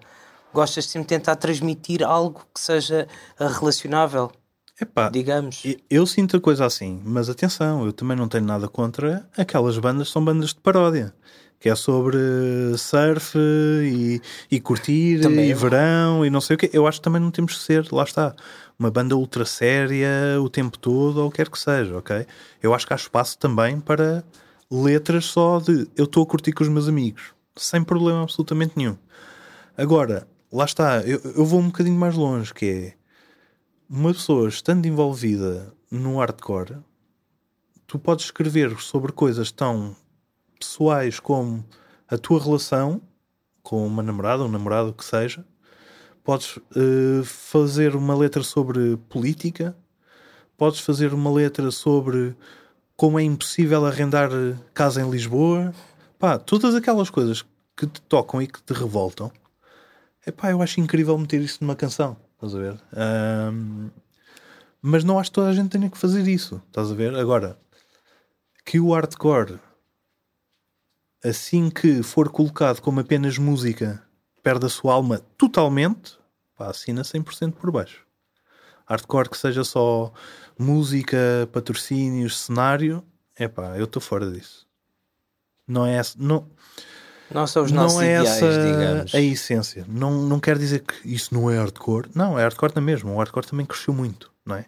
Gostas de sempre tentar transmitir algo que seja ah, relacionável, Epá, digamos. eu sinto a coisa assim, mas atenção, eu também não tenho nada contra aquelas bandas, são bandas de paródia. Que é sobre surf e, e curtir Também e é verão e não sei o quê. Eu acho que também não temos que ser, lá está, uma banda ultra séria o tempo todo ou o que quer que seja, ok? Eu acho que há espaço também para letras só de eu estou a curtir com os meus amigos, sem problema absolutamente nenhum. Agora, lá está, eu, eu vou um bocadinho mais longe, que é uma pessoa estando envolvida no hardcore, tu podes escrever sobre coisas tão pessoais como a tua relação com uma namorada, um namorado, que seja. Podes eh, fazer uma letra sobre política, podes fazer uma letra sobre como é impossível arrendar casa em Lisboa. Pá, todas aquelas coisas que te tocam e que te revoltam. Epá, eu acho incrível meter isso numa canção. Estás a ver? Ahm, mas não acho que toda a gente tenha que fazer isso. Estás a ver? Agora, que o hardcore, assim que for colocado como apenas música, perde a sua alma totalmente, pá, assina 100% por baixo. Hardcore que seja só música, patrocínios, cenário, é pá, eu estou fora disso. Não é essa, não, Não são os nossos não é ideais, essa digamos. a essência. Não, não quer dizer que isso não é hardcore. Não, é hardcore na mesma. O hardcore também cresceu muito, não é?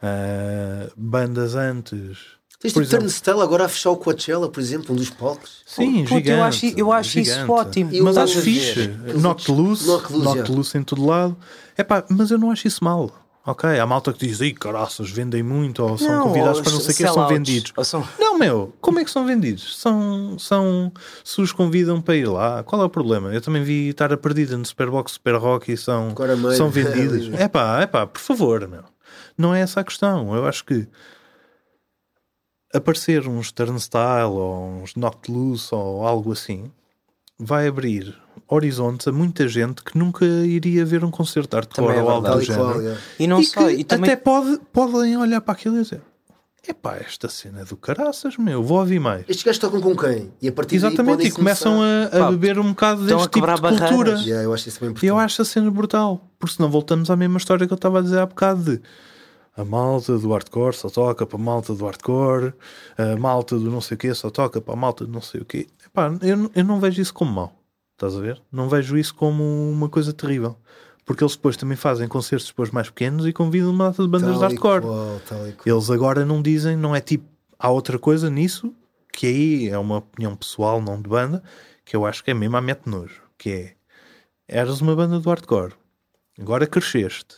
Ah, bandas antes Tens Por tipo exemplo. Turnstile agora a fechar o Coachella, por exemplo, um dos palcos. Sim, Puto, gigante. eu acho- eu acho isso gigante. ótimo. E o- Mas Eu acho fixe. já. loose em todo lado. Epá, mas eu não acho isso mal. Ok, há malta que diz, ei caraças, vendem muito, ou são Não, convidados ou para não sei o que, são vendidos. são- Não, meu, como é que são vendidos? São, são, se os convidam para ir lá, qual é o problema? Eu também vi estar a perdida no Superbox, Super Rock e são, são vendidos. É pá, é pá, por favor, meu. Não é essa a questão. Eu acho que aparecer uns Turnstile ou uns Knocked Loose ou algo assim vai abrir horizontes a muita gente que nunca iria ver um concerto de hardcore é ou algo do e género. é. E não e só, que e também até pode, podem olhar para aquilo e dizer epá, esta cena é do caraças, meu, vou ouvir mais. Estes gajos tocam com quem? E a partir Exatamente, daí e começam a, a Pá, beber um bocado deste tipo de barreiras. cultura. Yeah, eu acho isso bem E importante. eu acho a cena brutal, porque senão voltamos à mesma história que eu estava a dizer há bocado de a malta do hardcore só toca para a malta do hardcore, a malta do não sei o quê só toca para a malta do não sei o quê. Epá, eu, não- eu não vejo isso como mau, estás a ver? Não vejo isso como uma coisa terrível. Porque eles depois também fazem concertos depois mais pequenos e convidam uma data de bandas de Tal e hardcore. qual. Eles agora não dizem, não é tipo, há outra coisa nisso, que aí é uma opinião pessoal, não de banda, que eu acho que é mesmo a mete nojo, que é, eras uma banda do hardcore, agora cresceste,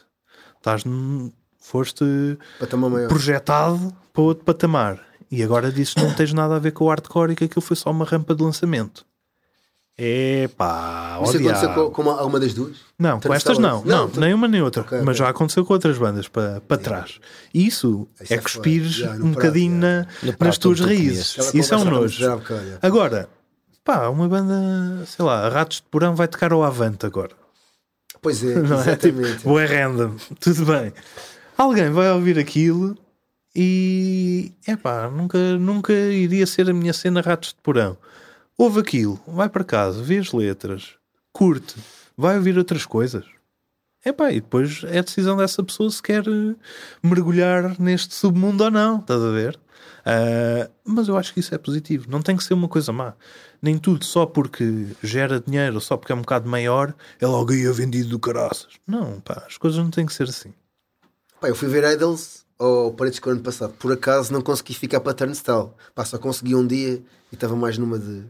estás foste projetado para outro patamar, e agora dizes que não tens nada a ver com o hardcore e que aquilo foi só uma rampa de lançamento. Epá, Isso ó aconteceu com, com alguma das duas? Não, com estas não. Não, tu- nem uma nem outra. Ok, Mas ok. já aconteceu com outras bandas para, para trás. Isso, Isso é é cuspires um prato, bocadinho na- nas tuas tu raízes. Isso é um nojo. Agora, pá, uma banda, sei lá, Ratos de Porão vai tocar ao Avante agora. Pois é, Não é? Tipo, exatamente. boa random. Tudo bem. Alguém vai ouvir aquilo e, epá, nunca, nunca iria ser a minha cena Ratos de Porão. Ouve aquilo, vai para casa, vê as letras, curte, vai ouvir outras coisas. Epá, e depois é decisão dessa pessoa se quer eh, mergulhar neste submundo ou não, estás a ver? Ah, mas eu acho que isso é positivo, não tem que ser uma coisa má. Nem tudo só porque gera dinheiro só porque é um bocado maior é logo aí vendido do caraças. Não, pá, as coisas não têm que ser assim. Pá, eu fui ver Idols ao Paredes que ano passado. Por acaso não consegui ficar para Turnstile. Pá, só consegui um dia e estava mais numa de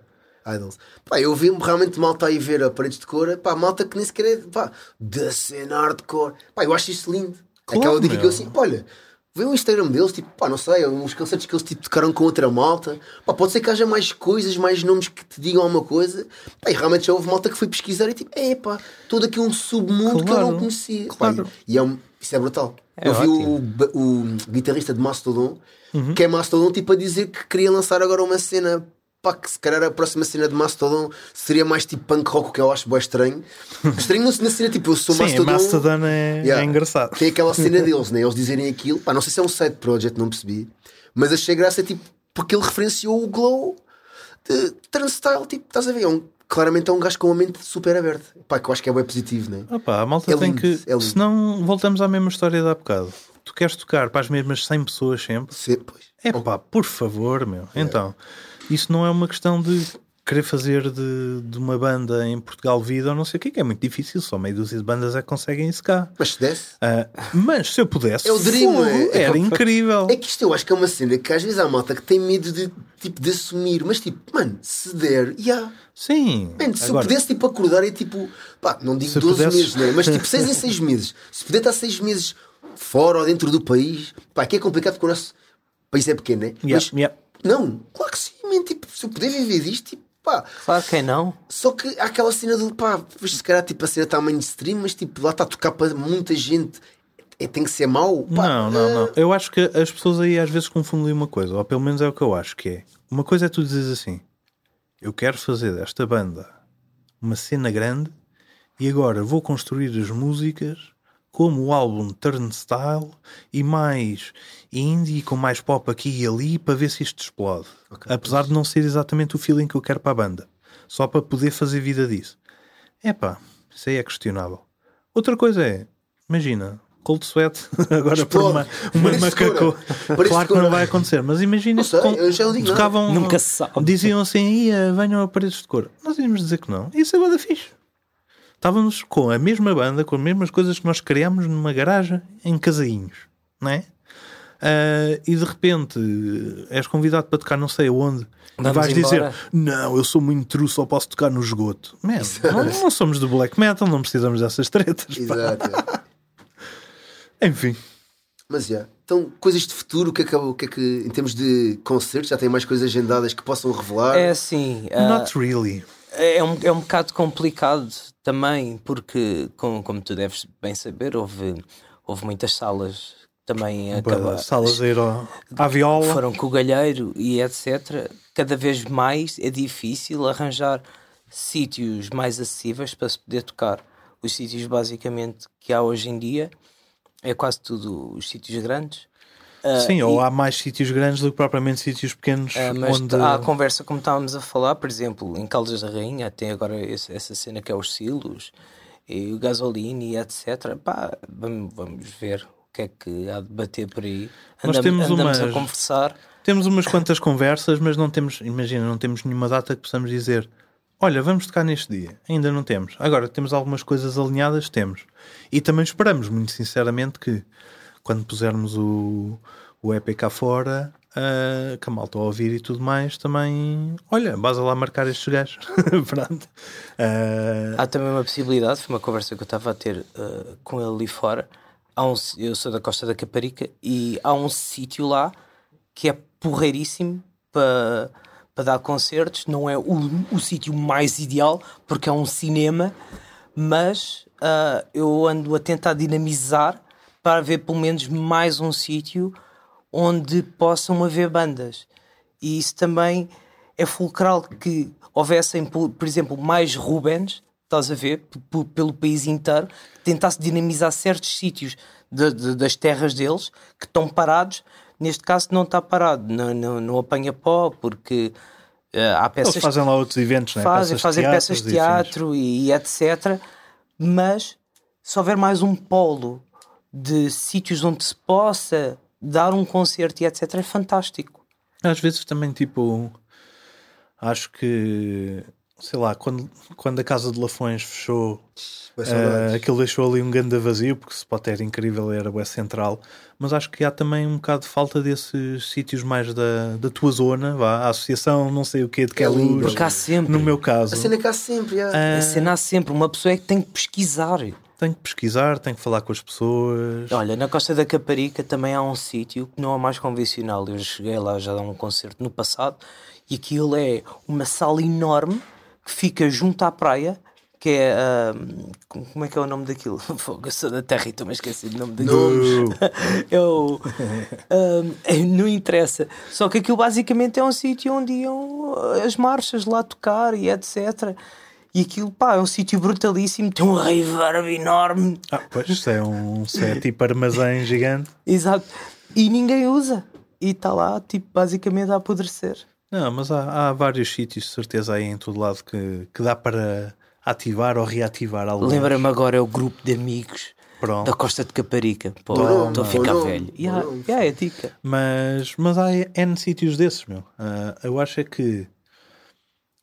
Idols. Pá, eu vi realmente malta aí ver a Paredes de Cor. Pá, malta que nem sequer é pá, da cena hardcore. Pá, eu acho isso lindo. Claro, Aquela dica que meu. eu assim, pá, olha, vê o Instagram deles, tipo, pá, não sei, uns concertos que eles tipo, tocaram com outra malta. Pá, pode ser que haja mais coisas, mais nomes que te digam alguma coisa. Pá, e realmente já houve malta que foi pesquisar e tipo, é pá, todo aqui um submundo que eu Claro, não conhecia. claro. Pá, e, e é um- isso é brutal. É eu vi ótimo. o, ba- o guitarrista de Mastodon, Uhum. que é Mastodon, tipo a dizer que queria lançar agora uma cena. Pá, que se calhar a próxima cena de Mastodon seria mais tipo punk rock, que eu acho bem estranho. estranho na na cena, tipo, eu sou Sim, Mastodon. Mastodon é, Yeah. é engraçado. Tem aquela cena deles, né? Eles dizerem aquilo. Pá, não sei se é um side project, não percebi. Mas achei graça, tipo, porque ele referenciou o Glow de Turnstile. Tipo, estás a ver? É um, claramente é um gajo com a mente super aberta. Pá, que eu acho que é bem positivo, né? Opa, a malta É tem lindo, que. é lindo. Senão voltamos à mesma história de há bocado. Tu queres tocar para as mesmas 100 pessoas sempre? Se- pois. É pá, por favor, meu. Então, isso não é uma questão de querer fazer de, de uma banda em Portugal vida ou não sei o que, que é muito difícil. Só meio dúzia de bandas é que conseguem isso cá. Mas se desse. Ah, mas se eu pudesse, É o dream, fogo, é? era incrível. É que isto eu acho que é uma cena que às vezes há malta que tem medo de, tipo, de assumir, mas tipo, mano, se der, já. Sim. Man, se Agora, eu pudesse tipo acordar e tipo, pá, não digo Se 12 pudesses- meses, né? mas tipo 6 em 6 meses. Se puder estar 6 meses fora ou dentro do país, pá, que é complicado porque o nosso país é pequeno, né? Yeah, mas yeah. não, claro que sim, man, tipo, se eu puder viver disto, tipo, pá. Claro que não. Só que há aquela cena do pá, se calhar tipo a cena está mainstream, mas tipo, lá está a tocar para muita gente. É, tem que ser mau. Pá, Não, não, ah, não. Eu acho que as pessoas aí às vezes confundem uma coisa, ou pelo menos é o que eu acho que é. Uma coisa é tu dizes assim: eu quero fazer desta banda uma cena grande e agora vou construir as músicas como o álbum Turnstile e mais indie com mais pop aqui e ali para ver se isto explode. Apesar de não ser exatamente o feeling que eu quero para a banda, só para poder fazer vida disso. Epá, isso aí é questionável. Outra coisa é, imagina, Cold Sweat agora por Explode. uma, uma Parece macaco. Claro que não vai acontecer, mas imagina sei, nada. tocavam, Nunca se sabe. diziam assim, ia, venham a paredes de cor. Nós íamos dizer que não. Isso é banda fixe. Estávamos com a mesma banda, com as mesmas coisas que nós criámos numa garagem em casainhos, não é? ah, e de repente és convidado para tocar não sei aonde. E Vamos vais dizer, embora. não, eu sou muito true, só posso tocar no esgoto. Man, não, não somos do black metal, não precisamos dessas tretas. Exato. é. Enfim, Mas já. Então, coisas de futuro, o que, é que, o que é que, em termos de concertos, já tem mais coisas agendadas que possam revelar? É assim, ah, not really. É, um, é um bocado complicado também, porque, como, como tu deves bem saber, houve, houve muitas salas que também acabaram. Salas a ir ao- à viola. foram com o galheiro e etc. Cada vez mais é difícil arranjar sítios mais acessíveis para se poder tocar. Os sítios basicamente que há hoje em dia é quase tudo os sítios grandes. Ah, Sim, e- ou há mais sítios grandes do que propriamente sítios pequenos ah, mas onde há a conversa como estávamos a falar, por exemplo, em Caldas da Rainha tem agora esse- essa cena que é os silos e o gasolina e etc. Pá, vamos, vamos ver o que é que há de bater por aí. Nós temos andamos a umas- conversar. temos umas quantas conversas, mas não temos, imagina, não temos nenhuma data que possamos dizer olha, vamos tocar neste dia. Ainda não temos. Agora, temos algumas coisas alinhadas, temos. E também esperamos, muito sinceramente, que quando pusermos o, o EP cá fora, ah, que a malta ouvir e tudo mais, também, olha, vais lá marcar estes gajos. Pronto. Ah, Há também uma possibilidade, foi uma conversa que eu estava a ter uh, com ele ali fora. Há um, eu sou da Costa da Caparica e há um sítio lá que é porreiríssimo para para dar concertos. Não é o, o sítio mais ideal porque é um cinema, mas uh, eu ando a tentar dinamizar para haver pelo menos mais um sítio onde possam haver bandas. E isso também é fulcral que houvessem, por, por exemplo, mais Rubens, estás a ver, pelo país inteiro, que tentasse dinamizar certos sítios de- de- das terras deles que estão parados. Neste caso, não está parado, não, não, não apanha pó, porque eh, há peças eles fazem lá outros eventos, né? fazem, peças fazem teatros peças de teatro e, e etc. Mas se houver mais um polo de sítios onde se possa dar um concerto e etc., é fantástico. Às vezes também, tipo, acho que, sei lá, quando, quando a Casa de Lafões fechou, saudades. aquilo deixou ali um grande vazio, porque o spot era incrível, era o central, mas acho que há também um bocado de falta desses sítios mais da, da tua zona, vá, a associação, não sei o que, de que é luz, Porque há sempre. no meu caso. A cena cá sempre, já. Ah. A cena há sempre. Uma pessoa é que tem que pesquisar. Tenho que pesquisar, tenho que falar com as pessoas. Olha, na Costa da Caparica também há um sítio que não é mais convencional. Eu cheguei lá já a um concerto no passado e aquilo é uma sala enorme que fica junto à praia. Que é. ah, como é que é o nome daquilo? Fogo, eu sou da terra e estou-me a esquecer do nome daquilo. Eu, ah, não interessa. Só que aquilo basicamente é um sítio onde iam as marchas lá tocar e etc. E aquilo, pá, é um sítio brutalíssimo, tem um reverb enorme. Ah, pois, isso é um é tipo armazém gigante. Exato. E ninguém usa. E está lá, tipo, basicamente a apodrecer. Não, mas há, há vários sítios, de certeza, aí em todo lado que, que dá para ativar ou reativar algo. Lembra-me agora, é o grupo de amigos Pronto. da Costa de Caparica. Pô, estou a ficar velho. Yeah, toma. yeah, é dica. Mas, mas há N sítios desses, meu. Ah, eu acho é que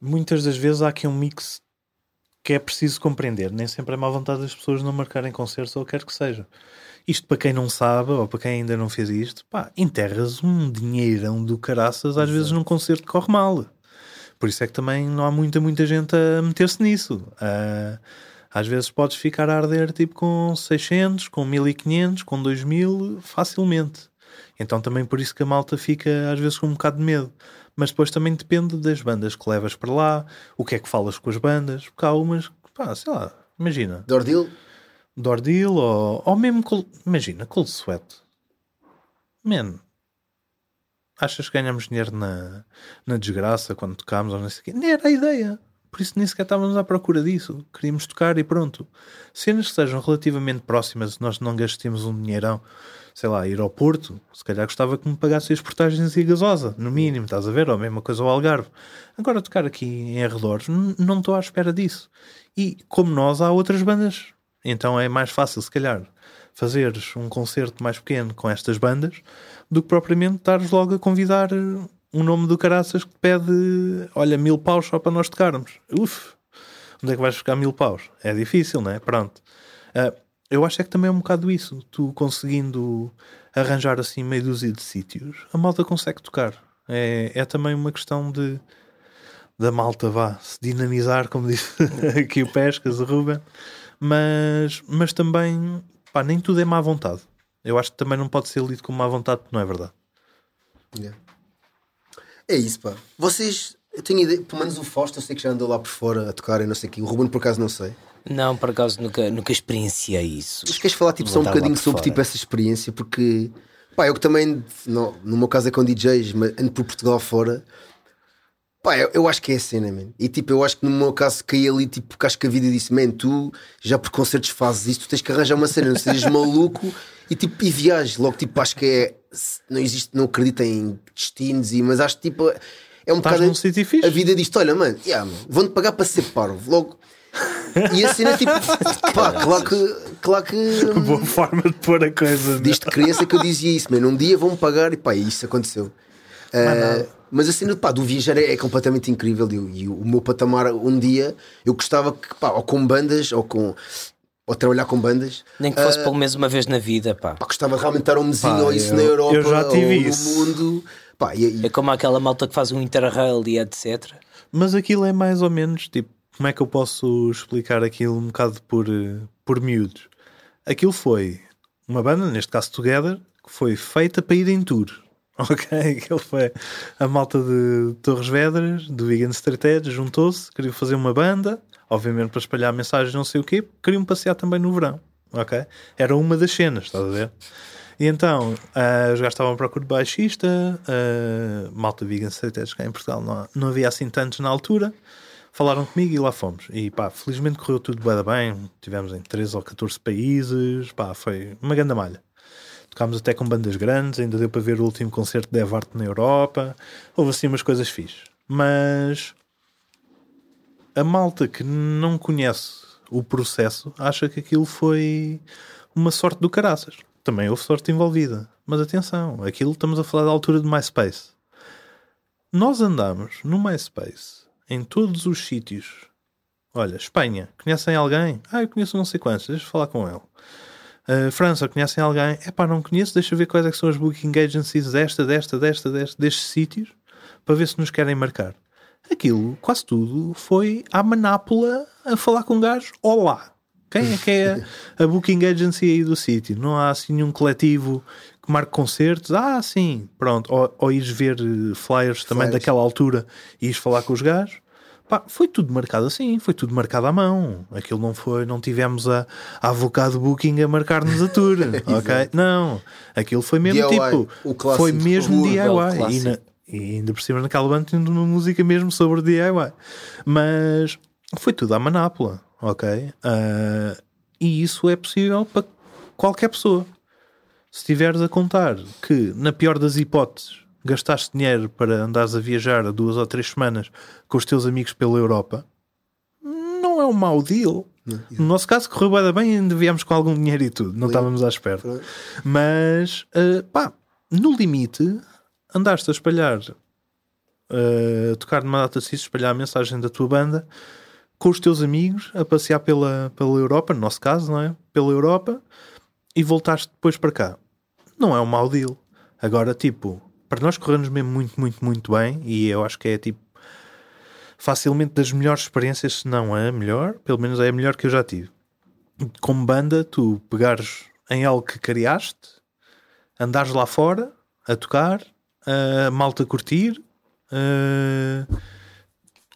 muitas das vezes há aqui um mix que é preciso compreender. Nem sempre é má vontade das pessoas não marcarem concertos ou quer que seja. Isto para quem não sabe ou para quem ainda não fez isto, pá, enterras um dinheirão do caraças às vezes num concerto que corre mal. Por isso é que também não há muita, muita gente a meter-se nisso. Ah, às vezes podes ficar a arder tipo com 600, com 1500, com 2000, facilmente. Então também por isso que a malta fica às vezes com um bocado de medo. Mas depois também depende das bandas que levas para lá, o que é que falas com as bandas, porque há umas que, pá, sei lá, imagina, Dordil? Dordil ou, ou mesmo, imagina, Cold Sweat. Man, achas que ganhamos dinheiro na, na desgraça quando tocámos ou não sei o quê? Nem era a ideia. Por isso nem sequer estávamos à procura disso. Queríamos tocar e pronto. Cenas que sejam relativamente próximas, nós não gastemos um dinheirão, sei lá, ir ao Porto, se calhar gostava que me pagasse as portagens e a gasosa, no mínimo, estás a ver? Ou a mesma coisa ao Algarve. Agora tocar aqui em arredores, não estou à espera disso. E como nós, há outras bandas. Então é mais fácil, se calhar, fazeres um concerto mais pequeno com estas bandas do que propriamente estares logo a convidar eh, um nome do caraças que pede, olha, mil paus só para nós tocarmos. Uf, onde é que vais buscar mil paus? É difícil, não é? Pronto. Ah, eu acho é que também é um bocado isso. Tu conseguindo arranjar assim meio dúzia de sítios, a malta consegue tocar. É, é também uma questão de da malta vá se dinamizar, como disse aqui o Pescas, o Ruben, mas, mas também pá, nem tudo é má vontade. Eu acho que também não pode ser lido como má vontade, porque não é verdade. Yeah. É isso, pá. Vocês, eu tenho ideia, pelo menos o Fausto, eu sei que já andou lá por fora a tocar e não sei o quê. O Ruben, por acaso, não sei. Não, por acaso nunca, nunca experienciei isso. Mas queres falar tipo, só um bocadinho sobre fora. tipo, essa experiência? Porque, pá, eu que também, no, no meu caso é com DJs, mas ando por Portugal fora. Pá, eu, eu acho que é a cena, man. E tipo, eu acho que no meu caso caí ali, tipo, porque acho que a vida disse, man, tu já por concertos fazes isso, tu tens que arranjar uma cena, não sejas maluco e tipo, e viajes. Logo, tipo, acho que é. Não existe, não acredito em destinos, e, mas acho que tipo, é um Estás bocado. num sítio fixe. A vida diz olha, mano, yeah, mano vão-te pagar para ser parvo. Logo. E a cena é tipo, pá, claro que. Claro que hum, Boa forma de pôr a coisa. né? Desde criança que eu dizia isso, mano. Um dia vão-me pagar e pá, isso aconteceu. Ah, mas a cena pá, do viajar é, é completamente incrível. E, o- e o meu patamar, um dia, eu gostava que, pá, ou com bandas, ou com. ou trabalhar com bandas, Nem que fosse pelo menos uma vez na vida, pá. pá, gostava de realmente estar um mesinho ou isso eu- na Europa eu já tive ou isso. no mundo. Pá, e, e- É como aquela malta que faz um interrail e etc. Mas aquilo é mais ou menos tipo, como é que eu posso explicar aquilo um bocado por, por miúdos? Aquilo foi uma banda, neste caso Together, que foi feita para ir em tour. Ok? Aquilo foi a malta de Torres Vedras, do Vegan Street Edge, juntou-se, queriam fazer uma banda, obviamente para espalhar mensagens, não sei o quê, queriam passear também no verão. Ok? Era uma das cenas, estás a ver? E então, ah, os gajos estavam à procura de baixista, ah, malta vegan straight edge cá em Portugal não, não havia assim tantos na altura. Falaram comigo e lá fomos. E pá, felizmente correu tudo bem. Tivemos em 13 ou 14 países. Pá, foi uma grande malha. Tocámos até com bandas grandes, ainda deu para ver o último concerto de Evart na Europa. Houve assim umas coisas fixes. Mas a malta que não conhece o processo acha que aquilo foi uma sorte do caraças. Também houve sorte envolvida. Mas atenção, aquilo estamos a falar da altura do MySpace. Nós andamos no MySpace em todos os sítios. Olha, Espanha, conhecem alguém? Ah, eu conheço não sei quantos, deixa eu falar com ele. Uh, França, conhecem alguém? É pá, não conheço, deixa eu ver quais é são as booking agencies desta, desta, desta, desta, destes sítios para ver se nos querem marcar. Aquilo, quase tudo, foi à manápola a falar com gajos. Olá! Quem é que é a booking agency aí do sítio? Não há assim nenhum coletivo marque concertos? Ah, sim, pronto. Ou, ou ires ver eh, flyers também Flyers. daquela altura e ires falar com os gajos. Pá, foi tudo marcado assim, foi tudo marcado à mão. Aquilo não foi, não tivemos a, a avocado booking a marcar-nos a tour, ok? Não, aquilo foi mesmo DIY, tipo, foi mesmo DIY. E, na- e ainda por cima naquela banda tendo uma música mesmo sobre DIY. Mas foi tudo à manápola, ok? Ah, e isso é possível para qualquer pessoa. Se estiveres a contar que, na pior das hipóteses, gastaste dinheiro para andares a viajar a duas ou três semanas com os teus amigos pela Europa, não é um mau deal. No nosso caso, correu bem, bem e ainda viemos com algum dinheiro e tudo, não estávamos à espera. Mas, ah, pá, no limite, andaste a espalhar, ah, a tocar numa data sítios, espalhar a mensagem da tua banda com os teus amigos a passear pela, pela Europa, no nosso caso, não é? Pela Europa e voltaste depois para cá. Não é um mau deal. Agora, tipo, para nós corremos mesmo muito, muito, muito bem e eu acho que é tipo facilmente das melhores experiências, se não a melhor, pelo menos é a melhor que eu já tive. Como banda, tu pegares em algo que criaste, andares lá fora a tocar, a malta curtir. a-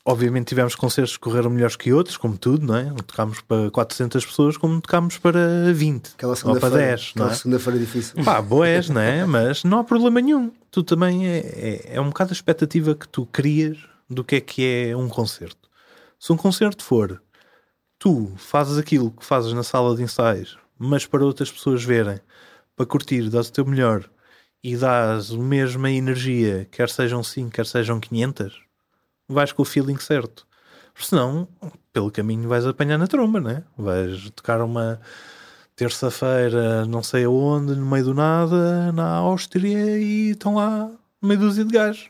Obviamente tivemos concertos que correram melhores que outros, como tudo, não é? Tocámos para 400 pessoas, como tocámos para 20 aquela ou para segunda-feira. 10, não é? segunda-feira difícil. Pá, boés, não é? Mas não há problema nenhum. Tu também é, é, é um bocado a expectativa que tu crias do que é que é um concerto. Se um concerto for tu fazes aquilo que fazes na sala de ensaios, mas para outras pessoas verem, para curtir, dás o teu melhor e dás a mesma energia, quer sejam 5, quer sejam 500, vais com o feeling certo. Porque senão, pelo caminho vais apanhar na tromba, né? Vais tocar uma terça-feira, não sei aonde, no meio do nada, na Áustria, e estão lá meia dúzia de gajos.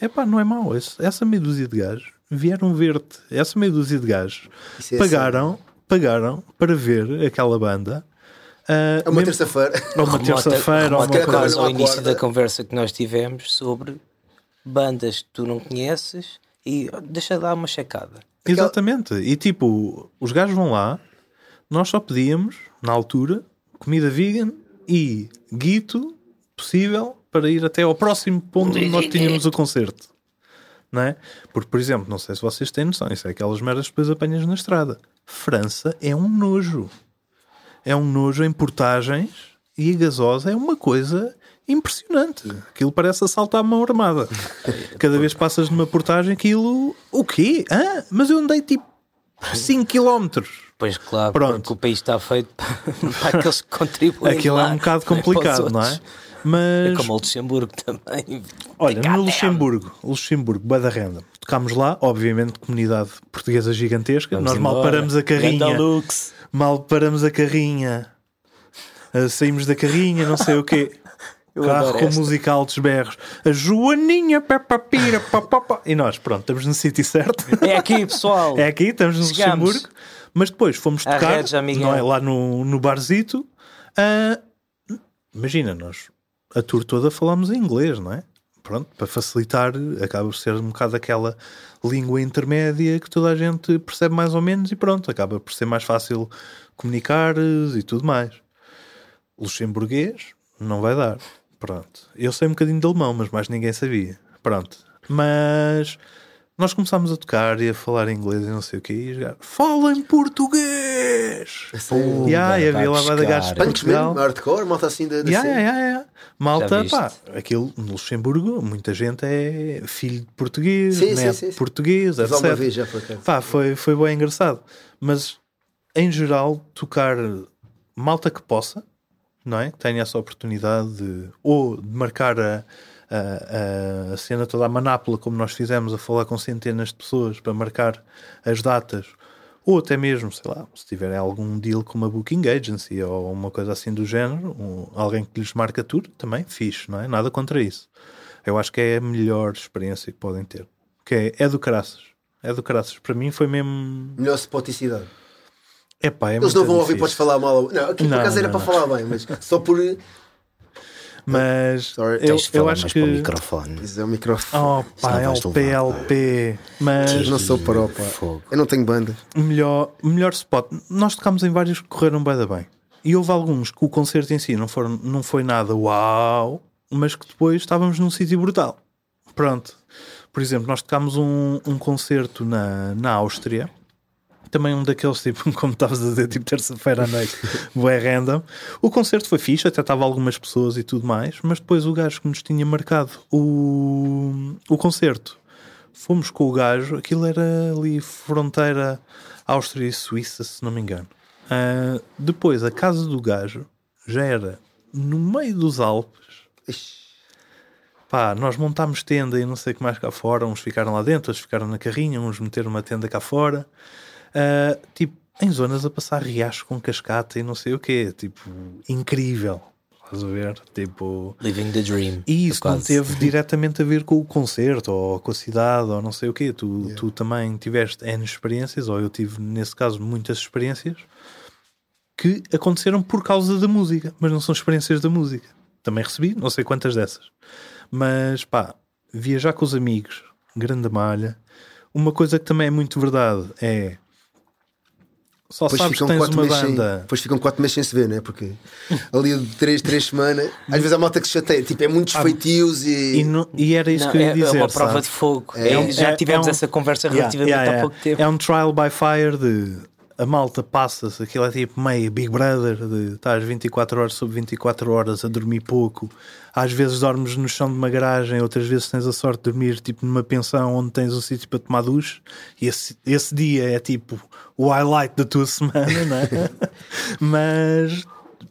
É pá, não é mau. Esse- Essa meia dúzia de gajos vieram ver-te. Essa meia dúzia de gajos é pagaram, pagaram para ver aquela banda. É uma terça-feira. ou uma terça-feira, ou uma coisa- ao Não início da conversa que nós tivemos sobre bandas que tu não conheces e deixa dar uma checada. Exatamente. E tipo, os gajos vão lá, nós só pedíamos, na altura, comida vegan e guito possível para ir até ao próximo ponto onde nós tínhamos o concerto. Não é? Porque, por exemplo, não sei se vocês têm noção, isso é aquelas merdas que depois apanhas na estrada. França é um nojo. É um nojo em portagens e a gasosa é uma coisa impressionante. Aquilo parece assaltar a mão armada. Cada vez passas numa portagem, aquilo. O quê? Ah, mas eu andei tipo 5 km. Pois claro, Pronto. porque o país está feito para, aqueles que contribuem. Aquilo é lá, um bocado complicado, não é? É Mas, como o Luxemburgo também. olha, no Luxemburgo, Luxemburgo, Bada Renda, tocámos lá, obviamente, comunidade portuguesa gigantesca. Vamos Nós mal embora. paramos a carrinha. Mal paramos a carrinha. Ah, saímos da carrinha, não sei o quê. Eu Carro com esta. música altos berros. A Joaninha, Peppa Pira, pá, pá, pá. E nós, pronto, estamos no sítio certo. É aqui, pessoal. É aqui, estamos no Chegamos. Luxemburgo. Mas depois fomos tocar não é, lá no, no barzito. Ah, imagina, nós a tour toda falámos em inglês, não é? Pronto, para facilitar, acaba por ser um bocado aquela língua intermédia que toda a gente percebe mais ou menos e pronto, acaba por ser mais fácil comunicar e tudo mais. Luxemburguês não vai dar. Pronto. Eu sei um bocadinho de alemão, mas mais ninguém sabia. Pronto. Mas nós começámos a tocar e a falar inglês e não sei o que. E jogar. Fala em português! Sério? E aí, vai havia lá vai de gajos de Portugal. mesmo, hardcore, malta assim da, da Yeah, cena. yeah, yeah. Malta, pá, aquilo no Luxemburgo, muita gente é filho de português, Sim, né? sim, sim, sim. português, etc. uma vez já por acaso. Pá, foi, foi bem engraçado. Mas em geral, tocar malta que possa, não é? Que tenha essa oportunidade de ou de marcar a, a, a cena toda a manápola, como nós fizemos, a falar com centenas de pessoas para marcar as datas, ou até mesmo, sei lá, se tiverem algum deal com uma booking agency ou uma coisa assim do género, um- alguém que lhes marca tudo, também fixe, não é? Nada contra isso. Eu acho que é a melhor experiência que podem ter. Que é, é do caraças. É do caraças. Para mim foi mesmo. Melhor spoticidade. Epá, é Eles não vão ouvir, podes falar mal. Não, aqui por Não, acaso era não, para não. falar bem, mas só por. Mas Sorry. eu, Tens de eu acho mais que. para o microfone. Isso é o microfone. Oh, pá, Senão vais levar, LP, LP. Mas Eu não sou pro, pá. Fogo. Eu não tenho banda. melhor, melhor spot. Nós tocámos em vários que correram bem da bem. E houve alguns que o concerto em si não, foram, não foi nada uau, mas que depois estávamos num sítio brutal. Pronto. Por exemplo, nós tocámos um, um concerto na, na Áustria. Também um daqueles, tipo, como estavas a dizer, tipo terça-feira à noite, bué random. O concerto foi fixe, até estava algumas pessoas e tudo mais, mas depois o gajo que nos tinha marcado o, o concerto fomos com o gajo, aquilo era ali fronteira Áustria e Suíça, se não me engano. Ah, depois, a casa do gajo já era no meio dos Alpes. Ixi, Pá, nós montámos tenda e não sei o que mais cá fora. Uns ficaram lá dentro, outros ficaram na carrinha, uns meteram uma tenda cá fora. Ah, tipo, em zonas a passar riacho com cascata e não sei o quê. Tipo, incrível. Estás a ver? Tipo, Living the dream. e isso não teve diretamente a ver com o concerto ou com a cidade ou não sei o quê. Tu, tu também tiveste N experiências, ou eu tive, nesse caso, muitas experiências que aconteceram por causa da música, mas não são experiências da música. Também recebi, não sei quantas dessas. Mas pá, viajar com os amigos, grande malha. Uma coisa que também é muito verdade é. Só Depois sabes que ficam, tens quatro uma meses sem, banda. depois ficam quatro meses sem se ver, não é? Porque ali de três, três semanas, às vezes há malta que se chateia, tipo, é muitos feitios e. E, não- e era isso Não, que eu ia é, dizer. é uma prova sabes? de fogo. É- É- já é- tivemos é um- essa conversa Yeah, relativamente yeah, há yeah. pouco tempo. É um trial by fire de a malta passa-se, aquilo é tipo meio Big Brother, de estás 24 horas sobre 24 horas a dormir pouco. Às vezes dormes no chão de uma garagem, outras vezes tens a sorte de dormir tipo numa pensão onde tens um sítio para tomar duche. E esse, esse dia é tipo o highlight da tua semana, não é? Mas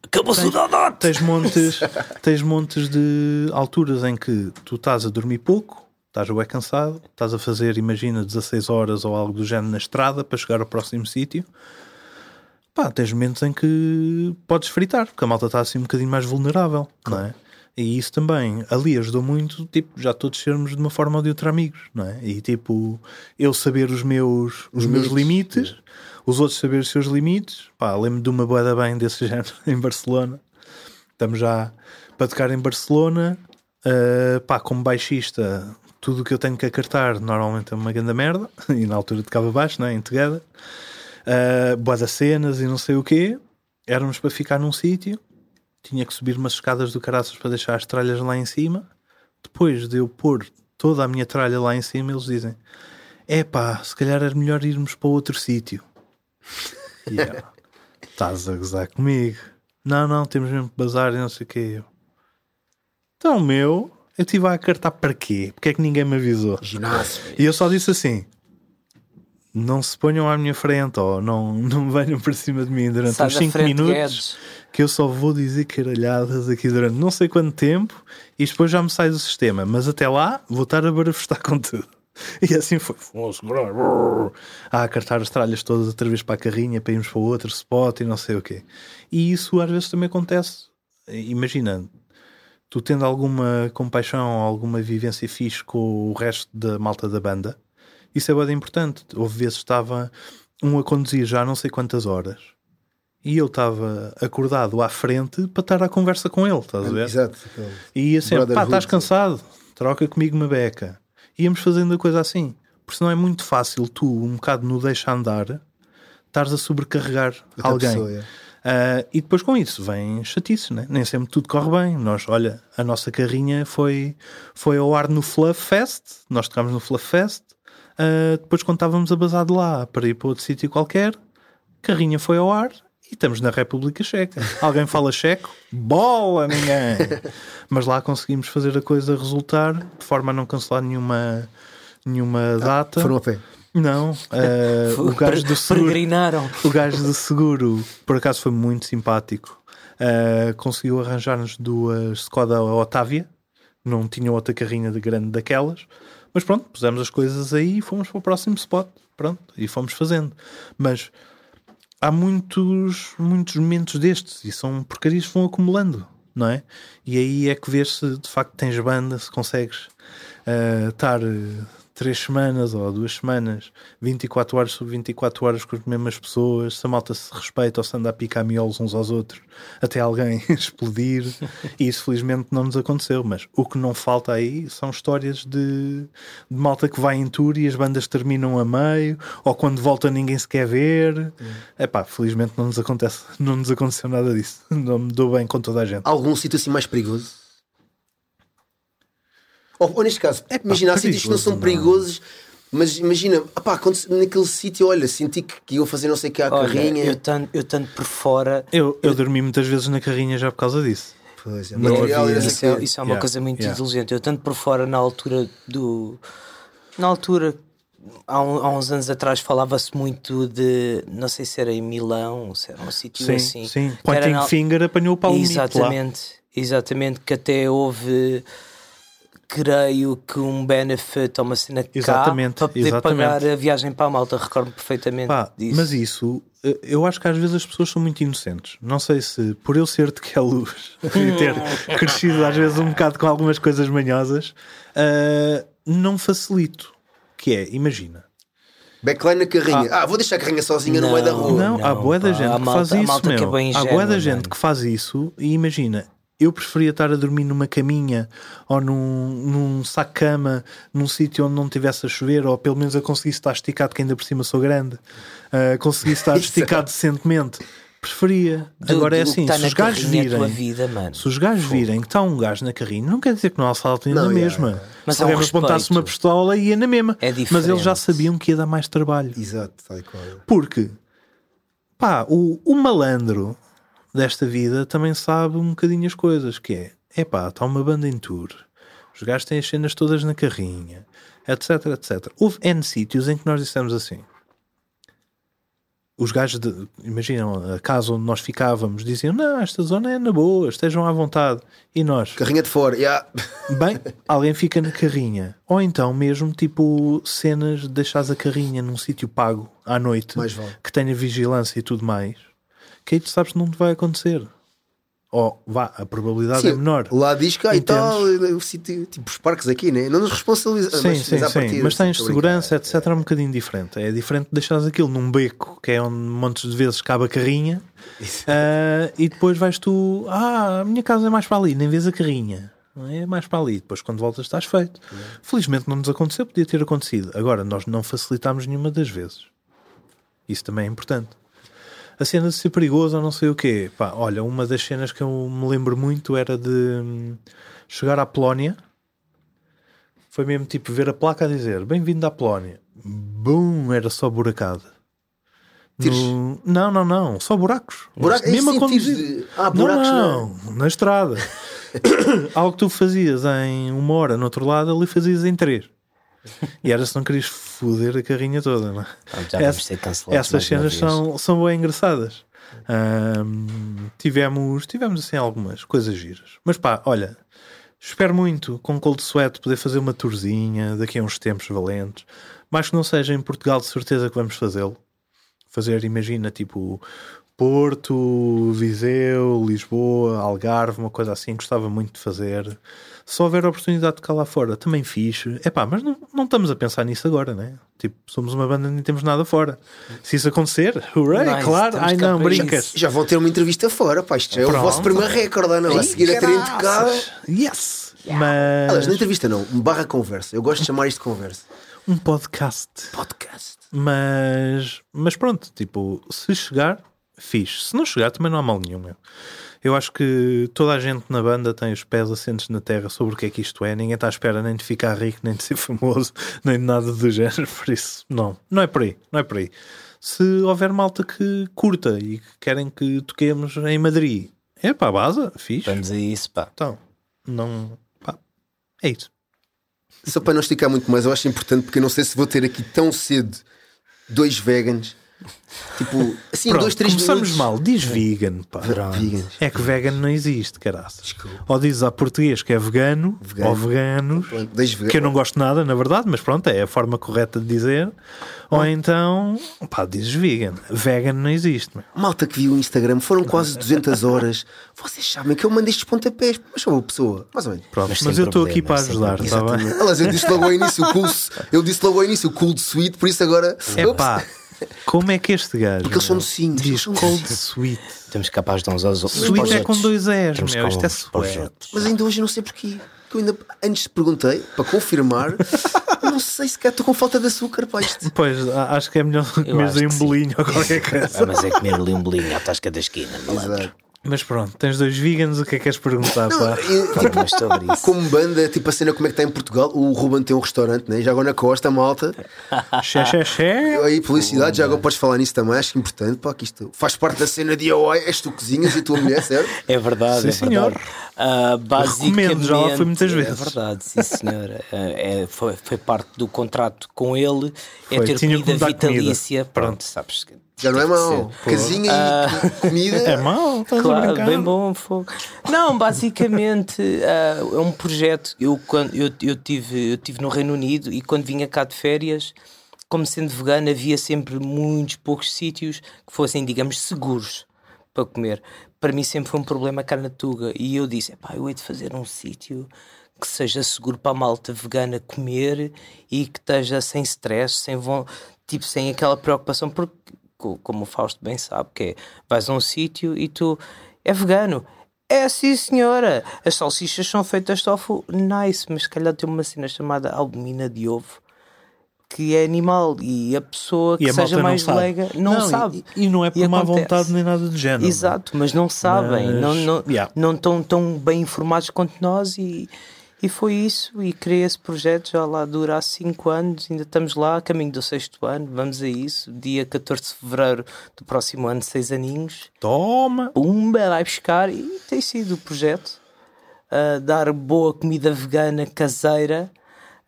Acabou-se o Dodot! tens montes, tens montes de alturas em que tu estás a dormir pouco, estás bem cansado, estás a fazer, imagina, 16 horas ou algo do género na estrada para chegar ao próximo sítio. Pá, tens momentos em que podes fritar, porque a malta está assim um bocadinho mais vulnerável, não é? E isso também ali ajudou muito, tipo, já todos sermos de uma forma ou de outra amigos, não é? E tipo, eu saber os meus, os meus Limites, limites, os outros saber os seus limites. Pá, lembro de uma boeda bem desse género em Barcelona. Estamos já para tocar em Barcelona. Uh, pá, como baixista, tudo o que eu tenho que acartar normalmente é uma grande merda. E na altura tocava baixo, né? em Tegada. Uh, boa cenas e não sei o quê. Éramos para ficar num sítio. Tinha que subir umas escadas do caraças para deixar as tralhas lá em cima. Depois de eu pôr toda a minha tralha lá em cima, eles dizem: É pá, se calhar era melhor irmos para outro sítio. yeah. Estás a gozar comigo? Não, não, temos mesmo que bazar e não sei o quê. Então, meu, eu estive a acartar para quê? Porque é que ninguém me avisou? Ginásio. E eu só disse assim: não se ponham à minha frente ou não, não venham para cima de mim durante Sai uns da 5 frente, minutos Guedes. que eu só vou dizer caralhadas aqui durante não sei quanto tempo e depois já me sai do sistema. Mas até lá vou estar a barafustar com tudo. E assim foi. A acartar as tralhas todas outra vez para a carrinha para irmos para o outro spot e não sei o quê. E isso às vezes também acontece. Imagina, tu tendo alguma compaixão, alguma vivência fixe com o resto da malta da banda, isso é bem importante. Houve vezes estava um a conduzir já não sei quantas horas e eu estava acordado à frente para estar à conversa com ele, estás a ver? Exato. E ia sempre, pá, estás cansado, troca comigo uma beca. Íamos fazendo a coisa assim. Porque senão é muito fácil tu, um bocado no deixa andar, estares a sobrecarregar Outra alguém. pessoa, é. Ah, e depois com isso vem chatice, né? nem sempre tudo corre bem. Nós, olha, a nossa carrinha foi, foi ao ar no Fluff Fest, nós tocámos no Fluff Fest. Ah, depois, quando estávamos a de lá para ir para outro sítio qualquer, carrinha foi ao ar e estamos na República Checa. Alguém fala checo? Bola, ninguém! Mas lá conseguimos fazer a coisa resultar de forma a não cancelar nenhuma, nenhuma data. Foram a pé. Não, ah, o gajo do seguro. Peregrinaram. O gajo do seguro, por acaso, foi muito simpático. Uh, conseguiu arranjar-nos duas Skoda Otávia. Não tinha outra carrinha de grande daquelas. Mas pronto, pusemos as coisas aí e fomos para o próximo spot. Pronto, e fomos fazendo. Mas há muitos, muitos momentos destes e são porcarias que vão acumulando, não é? E aí é que vês se de facto tens banda, se consegues uh, estar uh, três semanas ou duas semanas, 24 horas sobre 24 horas com as mesmas pessoas, se a malta se respeita ou se anda a picar miolos uns aos outros até alguém explodir. E isso felizmente não nos aconteceu. Mas o que não falta aí são histórias de, de malta que vai em tour e as bandas terminam a meio, ou quando volta ninguém se quer ver. É pá, felizmente não nos, acontece, não nos aconteceu nada disso. Não me dou bem com toda a gente. Algum sítio assim mais perigoso? Ou, ou neste caso, imagina, há sítios que não são perigoso, perigosos, mas imagina, apá, quando, naquele sítio, olha, senti que, que iam fazer não sei o que à Olha, carrinha. eu tanto, eu tanto por fora. Eu, eu dormi muitas vezes na carrinha já por causa disso. Pois, é, Não material, havia. e não Isso é, isso é uma Yeah, coisa muito yeah. inteligente. Eu tanto por fora na altura do. Na altura, há, um- há uns anos atrás, falava-se muito de. Não sei se era em Milão, se era um sítio Sim, assim. sim. Pointing na- finger apanhou o palmito lá. Exatamente, exatamente, que até houve, creio que um benefit ou uma cena cá Exatamente, para poder exatamente. pagar a viagem para a malta. Recordo perfeitamente Pá, disso. mas isso, eh, eu acho que às vezes as pessoas são muito inocentes. Não sei se por eu ser de que é luz e ter crescido às vezes um bocado com algumas coisas manhosas, eh, não facilito. Que é, imagina, Backline na carrinha. Ah, vou deixar a carrinha sozinha no meio da Não. rua. não, há boa da pá, gente que malta- faz isso, malta que é meu. bem há boa da gente que faz isso e imagina. Eu preferia estar a dormir numa caminha ou num, num saco-cama, num sítio onde não tivesse a chover, ou pelo menos eu conseguisse estar esticado, que ainda por cima sou grande, uh, conseguisse estar esticado decentemente. Preferia. Do- Agora é do que assim: está se na os gajos é virem, vida, se os gajos virem que está um gajo na carrinha, não quer dizer que não há assalto na Não, yeah, mesma. yeah. Mas se um alguém me apontasse uma pistola, ia na mesma. É Mas eles já sabiam que ia dar mais trabalho. Exato, tal e qual. Porque, pá, o, o malandro desta vida também sabe um bocadinho as coisas, que é, é pá, está uma banda em tour, os gajos têm as cenas todas na carrinha, etc, etc. Houve N sítios em que nós dissemos assim, os gajos, de, imaginam, a casa onde nós ficávamos, diziam, não, esta zona é na boa, estejam à vontade. E nós, Carrinha de fora, yeah. Bem, alguém fica na carrinha. Ou então mesmo tipo cenas de deixares a carrinha num sítio pago à noite que tenha vigilância e tudo mais, que aí tu sabes que não te vai acontecer. Ou vá, a probabilidade Sim, é menor. Lá diz que ah, e tal, tipo os parques aqui, né? não nos responsabilizamos. Sim, mas, sim, mas sim. mas tens segurança, etc. É um bocadinho diferente. É diferente de deixares aquilo num beco, que é onde montes de vezes cabe a carrinha, ah, e depois vais tu, ah, a minha casa é mais para ali, nem vês a carrinha. É mais para ali, depois quando voltas estás feito. Felizmente não nos aconteceu, podia ter acontecido. Agora, nós não facilitámos nenhuma das vezes. Isso também é importante. A cena de ser perigoso ou não sei o quê. Pá, olha, uma das cenas que eu me lembro muito era de hum, chegar à Polónia. Foi mesmo tipo ver a placa a dizer bem-vindo à Polónia. Bum, era só buracada. No- Não, não, não, só buracos. Buraco- mesmo a sentidos conduzir. de- Ah, buracos não, não, na estrada. Algo que tu fazias em uma hora no outro lado, ali fazias em três. E era se não querias foder a carrinha toda, não é? Ser cancelados essas mais cenas são, são bem engraçadas. Ahm, tivemos, tivemos assim algumas coisas giras. Mas pá, olha, espero muito com Cold Sweat poder fazer uma tourzinha daqui a uns tempos valentes. Mas que não seja em Portugal, de certeza que vamos fazê-lo. Fazer, imagina, tipo Porto, Viseu, Lisboa, Algarve, uma coisa assim, gostava muito de fazer. Se houver oportunidade de cá lá fora, também fixe. É pá, mas não, não estamos a pensar nisso agora, né? Tipo, somos uma banda e nem temos nada fora. Se isso acontecer, hurray, Nice, claro. Ai não, brincas. Já vão ter uma entrevista fora, pá, isto já é o Pronto. vosso primeiro recorde, Ana. Vai seguir a terem tocado. Yes! Mas Aliás, não entrevista não, barra conversa. Eu gosto de chamar isto de conversa. um podcast. Podcast. Mas, mas pronto, tipo, se chegar, fixe. Se não chegar, também não há mal nenhum. Meu. Eu acho que toda a gente na banda tem os pés assentes na terra sobre o que é que isto é. Ninguém está à espera nem de ficar rico, nem de ser famoso, nem de nada do género. Por isso, não, não é por aí. Não é por aí. Se houver malta que curta e que querem que toquemos em Madrid, é pá, baza, fixe. Vamos a isso, pá. Então, não. Pá, é isso. Só para não esticar muito mais, eu acho importante porque eu não sei se vou ter aqui tão cedo dois vegans. Tipo, assim, Pronto, dois, três começamos minutos. mal. Diz vegan, pá. É que vegan não existe, caraças. Desculpa. Ou dizes a português que é vegano, Vegano. ou veganos, Pronto, veganos. que eu não gosto nada, na verdade, mas pronto, é a forma correta de dizer. Ou então, pá, dizes vegan. Vegan não existe. meu. Malta que viu o Instagram, foram quase 200 horas. Vocês sabem que eu mandei estes pontapés, mas sou uma pessoa, mais ou menos. Pronto, Mas mas, eu estou aqui para ajudar, está bem? Aliás, eu disse logo ao início o cool, eu disse logo ao início o cool de sweet, por isso agora. É pá, como é que este gajo Porque eles são docinhos, diz são cold sweet? Temos capaz de uns aos outros. Sweet é com dois E's, Temos meu, isto é sweat. Mas ainda hoje eu não sei porquê. Que eu ainda antes perguntei para confirmar. não sei se estou com falta de açúcar para isto. Pois, acho que é melhor aí um bolinho ou qualquer Ah, coisa. mas é comer ali um bolinho à tasca da esquina, malandro. Exato. Mas pronto, tens dois vegans, o que é que queres perguntar, pá? E, Fala mais sobre isso. como banda, tipo a cena como é que está em Portugal, o Ruben tem um restaurante, né? já agora na costa, malta. Xé, xé, xé. Aí, publicidade, já agora podes falar nisso também, acho que é importante, pá, que isto faz parte da cena de DIY, és tu cozinhas e a tua mulher, certo? É verdade, Sim, é senhor. verdade. Ah, basicamente, Recomendo, já lá fui muitas É vezes. verdade, sim, senhora. Ah, é, foi, foi parte do contrato com ele, é Foi, ter tinha que comida dar comida. vitalícia. Pronto, sabes que. Já não é mau. Casinha e comida. É mau, estás a Claro, brincar? bem bom fogo. Não, basicamente ah, é um projeto. Eu, quando, eu, eu, tive, eu tive no Reino Unido e quando vinha cá de férias, como sendo vegano, havia sempre muitos poucos sítios que fossem, digamos, seguros para comer. Para mim sempre foi um problema cá na Tuga. E eu disse: pá, eu hei de fazer um sítio que seja seguro para a malta vegana comer e que esteja sem stress, sem, tipo, sem aquela preocupação, porque, como o Fausto bem sabe, que é, vais a um sítio e tu é vegano. É sim, senhora. As salsichas são feitas de tofu. Nice, mas se calhar tem uma cena chamada albumina de ovo que é animal e a pessoa que E a seja mais leiga não, Não, e- sabe. E, não é por má acontece. vontade nem nada do género. Exato, mas não sabem, Mas, não, não, yeah. não estão tão bem informados quanto nós e, e foi isso. E criei esse projeto, já lá dura há 5 anos, ainda estamos lá, a caminho do sexto ano, vamos a isso. Dia 14 de fevereiro do próximo ano, 6 aninhos. Toma! Pumba, vai buscar e tem sido o projeto. ah, dar boa comida vegana caseira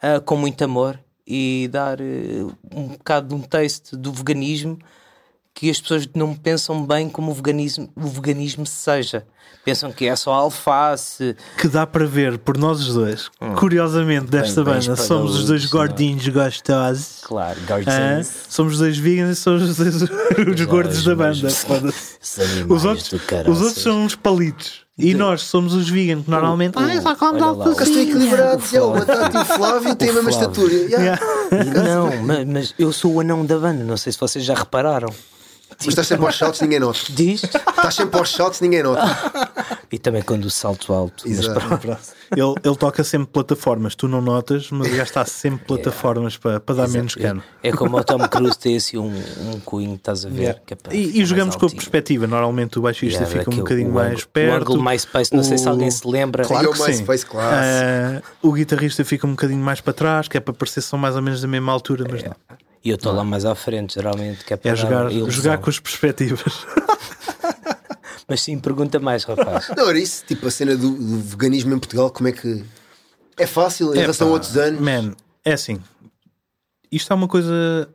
ah, com muito amor e dar eh, um bocado de um taste do veganismo que as pessoas não pensam bem como o veganismo, o veganismo seja. Pensam que é só alface. Que dá para ver por nós os dois. Curiosamente, desta bem banda, somos os dois gordinhos gostosos. Claro, Ah, gardens. somos os dois veganos e somos os, dois, os gordos da banda. Os outros, os outros são uns palitos. E nós somos os vegan que normalmente. Ah, só lá, Por acaso estou equilibrado. O Batata e o Flávio têm a mesma estatura. Yeah. Não, ma- mas, eu sou o anão da banda, não sei se vocês já repararam. Mas estás sempre aos saltos, ninguém nota. Diz? Estás sempre aos saltos, ninguém nota. E também quando o salto alto. Exato. Ele, ele toca sempre plataformas, tu não notas, mas já está sempre plataformas para, para dar menos cano. É como o Tom Cruise tem assim um, um cunho, estás a ver? que é para E, e jogamos com a perspectiva. Normalmente o baixista Yeah, fica um aquele- bocadinho o mais ângulo- perto. O ângulo MySpace, não sei se O- alguém se lembra. Claro o que sim. Ah, o guitarrista fica um bocadinho mais para trás, que é para parecer que são mais ou menos da mesma altura, mas não. E eu estou lá mais à frente, geralmente, que é para É jogar, jogar com as perspectivas. Mas sim, pergunta mais, rapaz. Não, era isso. Tipo, a cena do, do veganismo em Portugal, como é que. É fácil em relação a outros anos. Man, é assim. Isto é uma coisa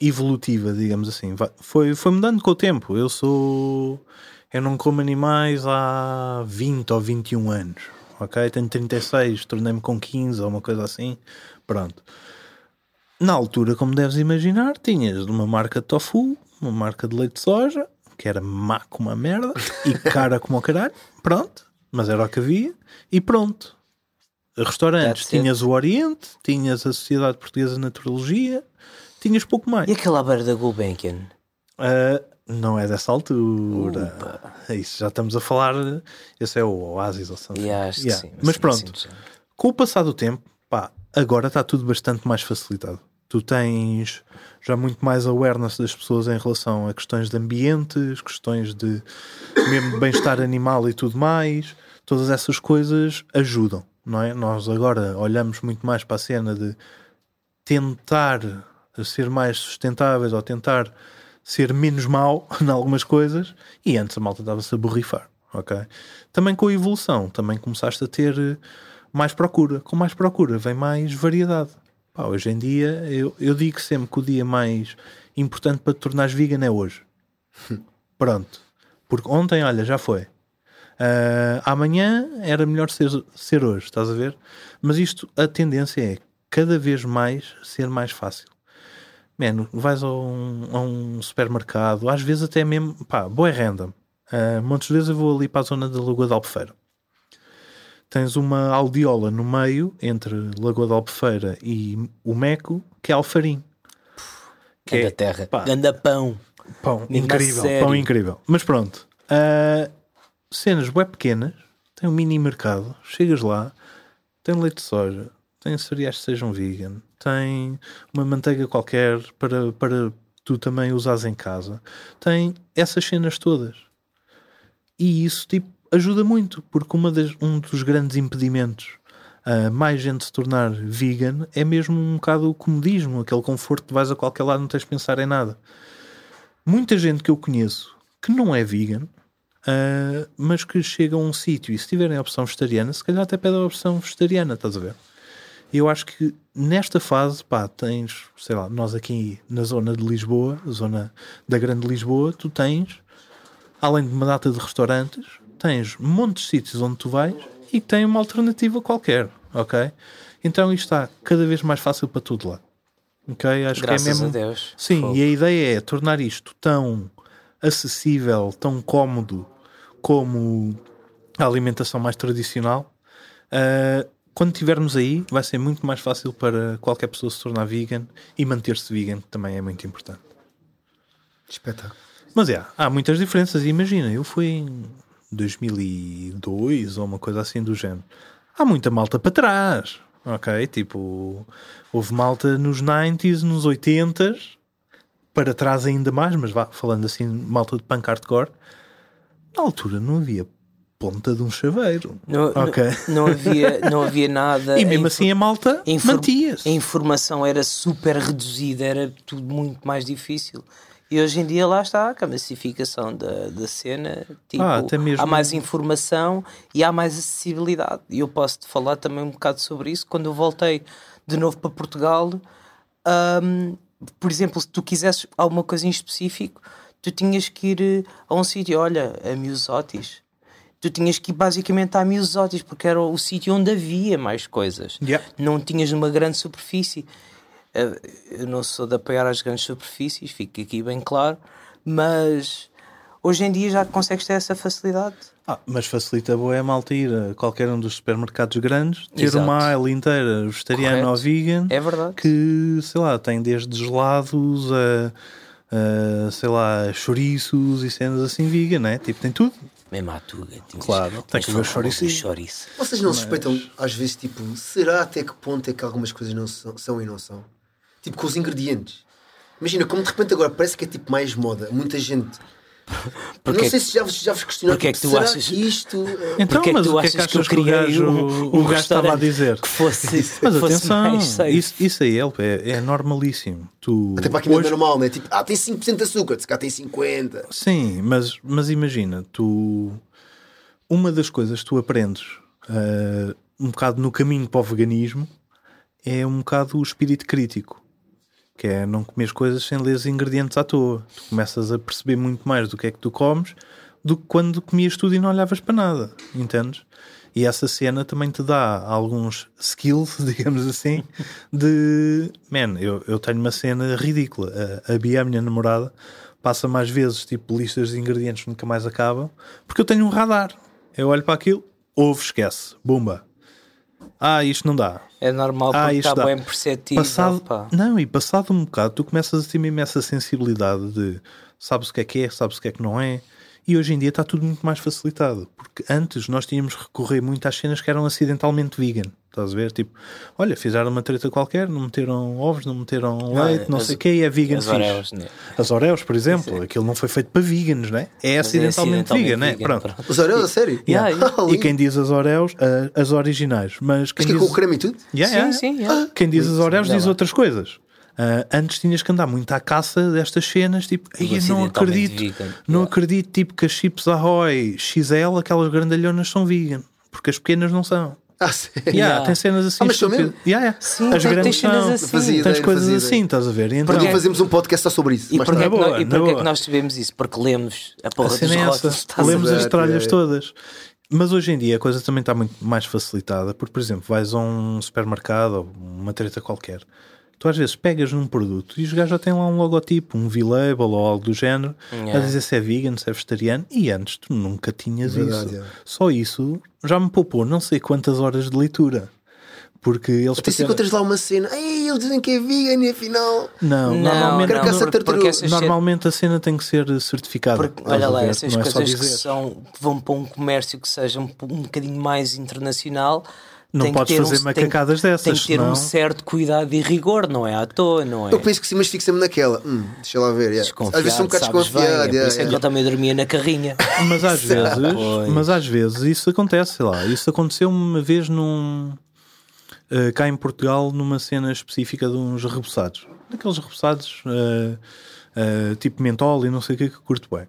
evolutiva, digamos assim. Vai- Foi, foi mudando com o tempo. Eu sou. Eu não como animais há 20 ou 21 anos. Ok? Tenho 36, tornei-me com 15 ou uma coisa assim. Pronto. Na altura, como deves imaginar, tinhas uma marca de tofu, uma marca de leite de soja, que era má como uma merda e cara como o caralho. Pronto. Mas era o que havia. E pronto. Restaurantes, tinhas o Oriente, tinhas a Sociedade Portuguesa de Naturologia, tinhas pouco mais. E aquela beira da Gulbenkian? Ah, não é dessa altura. Isso já estamos a falar. Esse é o Oasis ou something. Yeah, acho que Yeah. sim, Mas sim, pronto, sim. com o passar do tempo, pá, agora está tudo bastante mais facilitado. Tu tens já muito mais awareness das pessoas em relação a questões de ambientes, questões de mesmo bem-estar animal e tudo mais. Todas essas coisas ajudam, não é? Nós agora olhamos muito mais para a cena de tentar ser mais sustentáveis ou tentar ser menos mau em algumas coisas e antes a malta estava-se a borrifar, ok? Também com a evolução, também começaste a ter mais procura. Com mais procura vem mais variedade. Pá, hoje em dia, eu, eu digo sempre que o dia mais importante para te tornares vegan é hoje. Pronto. Porque ontem, olha, já foi. Ah, amanhã era melhor ser, ser hoje, estás a ver? Mas isto, a tendência é cada vez mais ser mais fácil. Mano, vais a um, a um supermercado, às vezes até mesmo, pá, boa é random. Ah, muitas vezes eu vou ali para a zona da Lagoa da Albufeira. Tens uma aldeola no meio, entre Lagoa da Albufeira e o Meco, que é Alfarim. Que Ganda é, terra, pá, ganda pão. Pão incrível, sério. pão incrível. Mas pronto, ah, cenas bem pequenas, tem um mini mercado, chegas lá, tem leite de soja, tem cereais que sejam vegan, tem uma manteiga qualquer para, para tu também usares em casa, tem essas cenas todas. E isso tipo, ajuda muito, porque uma das, um dos grandes impedimentos a mais gente se tornar vegan é mesmo um bocado o comodismo, aquele conforto de vais a qualquer lado, não tens de pensar em nada muita gente que eu conheço que não é vegan, ah, mas que chega a um sítio e se tiverem a opção vegetariana, se calhar até pedem a opção vegetariana, estás a ver? E eu acho que nesta fase, pá, tens, sei lá, nós aqui na zona de Lisboa, zona da Grande Lisboa, tu tens, além de uma data de restaurantes, tens montes de sítios onde tu vais e tem uma alternativa qualquer, ok? Então isto está cada vez mais fácil para tudo lá. Ok? Acho Graças que é mesmo. a Deus. Sim, Fogo. e a ideia é tornar isto tão acessível, tão cómodo como a alimentação mais tradicional. Ah, quando estivermos aí, vai ser muito mais fácil para qualquer pessoa se tornar vegan e manter-se vegan, que também é muito importante. Espetáculo. Mas é, há muitas diferenças. Imagina, eu fui 2002 ou uma coisa assim do género. Há muita malta para trás, ok? Tipo, houve malta nos 90s, nos 80s, para trás ainda mais, mas vá, falando assim, malta de punk hardcore. Na altura não havia ponta de um chaveiro. Não, Ok. não, não havia, não havia nada. E mesmo assim a malta mantia-se. A informação era super reduzida, era tudo muito mais difícil. E hoje em dia lá está com a massificação da, da cena. Tipo, Ah, até mesmo- Há mais informação e há mais acessibilidade. E eu posso te falar também um bocado sobre isso. Quando eu voltei de novo para Portugal, hum, por exemplo, se tu quisesses alguma coisa em específico, tu tinhas que ir eh, a um sítio, olha, a Miusotis. Tu tinhas que ir basicamente a Miusotis, porque era o sítio onde havia mais coisas. Yeah. Não tinhas numa grande superfície. Eh, Eu não sou de apoiar as grandes superfícies, fica aqui bem claro, mas hoje em dia já consegues ter essa facilidade. Ah, mas facilita boa é a malta ir a qualquer um dos supermercados grandes, ter Exato. uma aisle inteira vegetariana Correto. ou vegan, É verdade. que, sei lá, tem desde gelados a, a, sei lá, chouriços e cenas assim vegan, né? Tipo, tem tudo. Mesmo à tuga. tinhas- Claro, tinhas tem que do chouriço. chouriço. Vocês não suspeitam, às vezes, tipo, será até que ponto é que algumas coisas não são, são e não são? Tipo, com os ingredientes. Imagina, como de repente agora parece que é tipo mais moda. Muita gente. Porque não sei se já, vos- já vos questionaram. porque é tipo, que tu será achas- que isto. é- Então, Porque é que mas tu o que é que achas que eu achas que o um- o um gajo estava a dizer? que fosse, Mas fosse atenção, isso, isso aí é, é normalíssimo. Tu, Até para aqui não é hoje- normal, né? Tipo, ah, tem 5% de açúcar, se cá tem 50%. Sim, mas, mas imagina, tu. Uma das coisas que tu aprendes ah, um bocado no caminho para o veganismo é um bocado o espírito crítico. Que é não comer coisas sem ler os ingredientes à toa. Tu começas a perceber muito mais do que é que tu comes do que quando comias tudo e não olhavas para nada. Entendes? E essa cena também te dá alguns skills, digamos assim, de man, eu, eu tenho uma cena ridícula. A, a Bia, a minha namorada, passa mais vezes tipo listas de ingredientes que nunca mais acabam, porque eu tenho um radar. Eu olho para aquilo, ovo, esquece, bomba. Ah, isto não dá. É normal Ah, porque isto está dá. bem perceptível. Passado, pá. não, e passado um bocado, tu começas a ter mesmo essa sensibilidade de sabes o que é que é, sabes o que é que não é. E hoje em dia está tudo muito mais facilitado. Porque antes nós tínhamos que recorrer muito às cenas que eram acidentalmente vegan. Estás a ver? Tipo, olha, fizeram uma treta qualquer, não meteram ovos, não meteram leite, não as- sei o que, e é vegan as fixe. Oreos, né? As Oreos, por exemplo, aquilo não foi feito para veganos, né? É acidentalmente, acidentalmente vegan, né? vegan, Pronto. pronto. Os Oreos, a sério? Yeah. Yeah, Ah, E quem diz as Oreos, ah, as originais. Mas quem Mas que é diz... com o creme e tudo? Yeah, Sim, yeah, sim, yeah. yeah. Quem diz as Oreos diz outras coisas. Ah, antes tinhas que andar muito à caça destas cenas, tipo, "Ei, eu não acredito, vegan." não Yeah. acredito tipo que as chips Ahoy XL, aquelas grandalhonas são vegan, porque as pequenas não são. Ah, sério? Yeah, Yeah. Tem cenas assim. Ah, mas mesmo? Yeah, yeah. Sim, as tem- grandes tem cenas são. assim. Fazia Tens ideia, coisas fazia assim, estás a ver? E Para Então, dia fazemos um podcast só sobre isso. E porquê, é boa, e porquê é boa. que nós sabemos isso? Porque lemos a porra dos é rótulos. Lemos as tralhas é. todas. Mas hoje em dia a coisa também está muito mais facilitada, porque, por exemplo, vais a um supermercado ou uma treta qualquer, tu às vezes pegas num produto e os gajos já têm lá um logotipo, um V-label ou algo do género, a Yeah. dizer se é vegan, se é vegetariano, e antes tu nunca tinhas Verdade, isso. é. Só isso já me poupou não sei quantas horas de leitura. Porque eles Até se puseram- encontras lá uma cena, ei, eles dizem que é vegan e afinal. Não, Não, normalmente, não, caçar porque- porque essas normalmente a cena tem que ser certificada. Porque, olha a lá, ver? essas Não é coisas que, dizer. são, que vão para um comércio que seja um, um bocadinho mais internacional. Não tem que podes ter fazer um, macacadas tem, dessas, Tem que ter senão- um certo cuidado e rigor, não é à toa, não é? Eu penso que sim, mas fico-me naquela. Hum, deixa lá ver. yeah. Desconfiado, Às vezes sou um bocado sabes bem, desconfiado. é yeah, isso é que eu também dormia na carrinha. Mas às vezes, Pois. mas às vezes isso acontece, sei lá. Isso aconteceu uma vez num eh, cá em Portugal numa cena específica de uns reboçados. Daqueles reboçados eh, eh, tipo mentol e não sei o que que curto bem.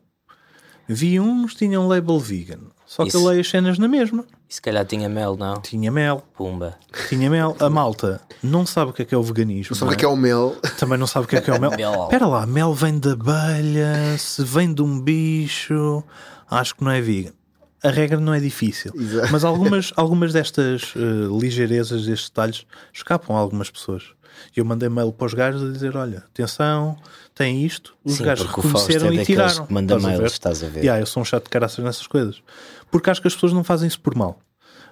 Vi uns tinham label vegan. Só que Isso. eu leio as cenas na mesma. E se calhar tinha mel, não? Tinha mel. Pumba. Tinha mel. A malta não sabe o que é que é o veganismo. Sabe o não que é que é o mel? Também não sabe o que é que é o mel. Mel. Espera lá, mel vem da abelha, se vem de um bicho, acho que não é vegan. A regra não é difícil, Exato. mas algumas, algumas destas eh, ligeirezas, destes detalhes, escapam a algumas pessoas. E eu mandei mail para os gajos a dizer: olha, atenção, tem isto. Os Sim, gajos Fausto reconheceram é e tiraram. que manda Estás a mails, ver? estás a ver? Yeah, eu sou um chato de caraças nessas coisas. Porque acho que as pessoas não fazem isso por mal.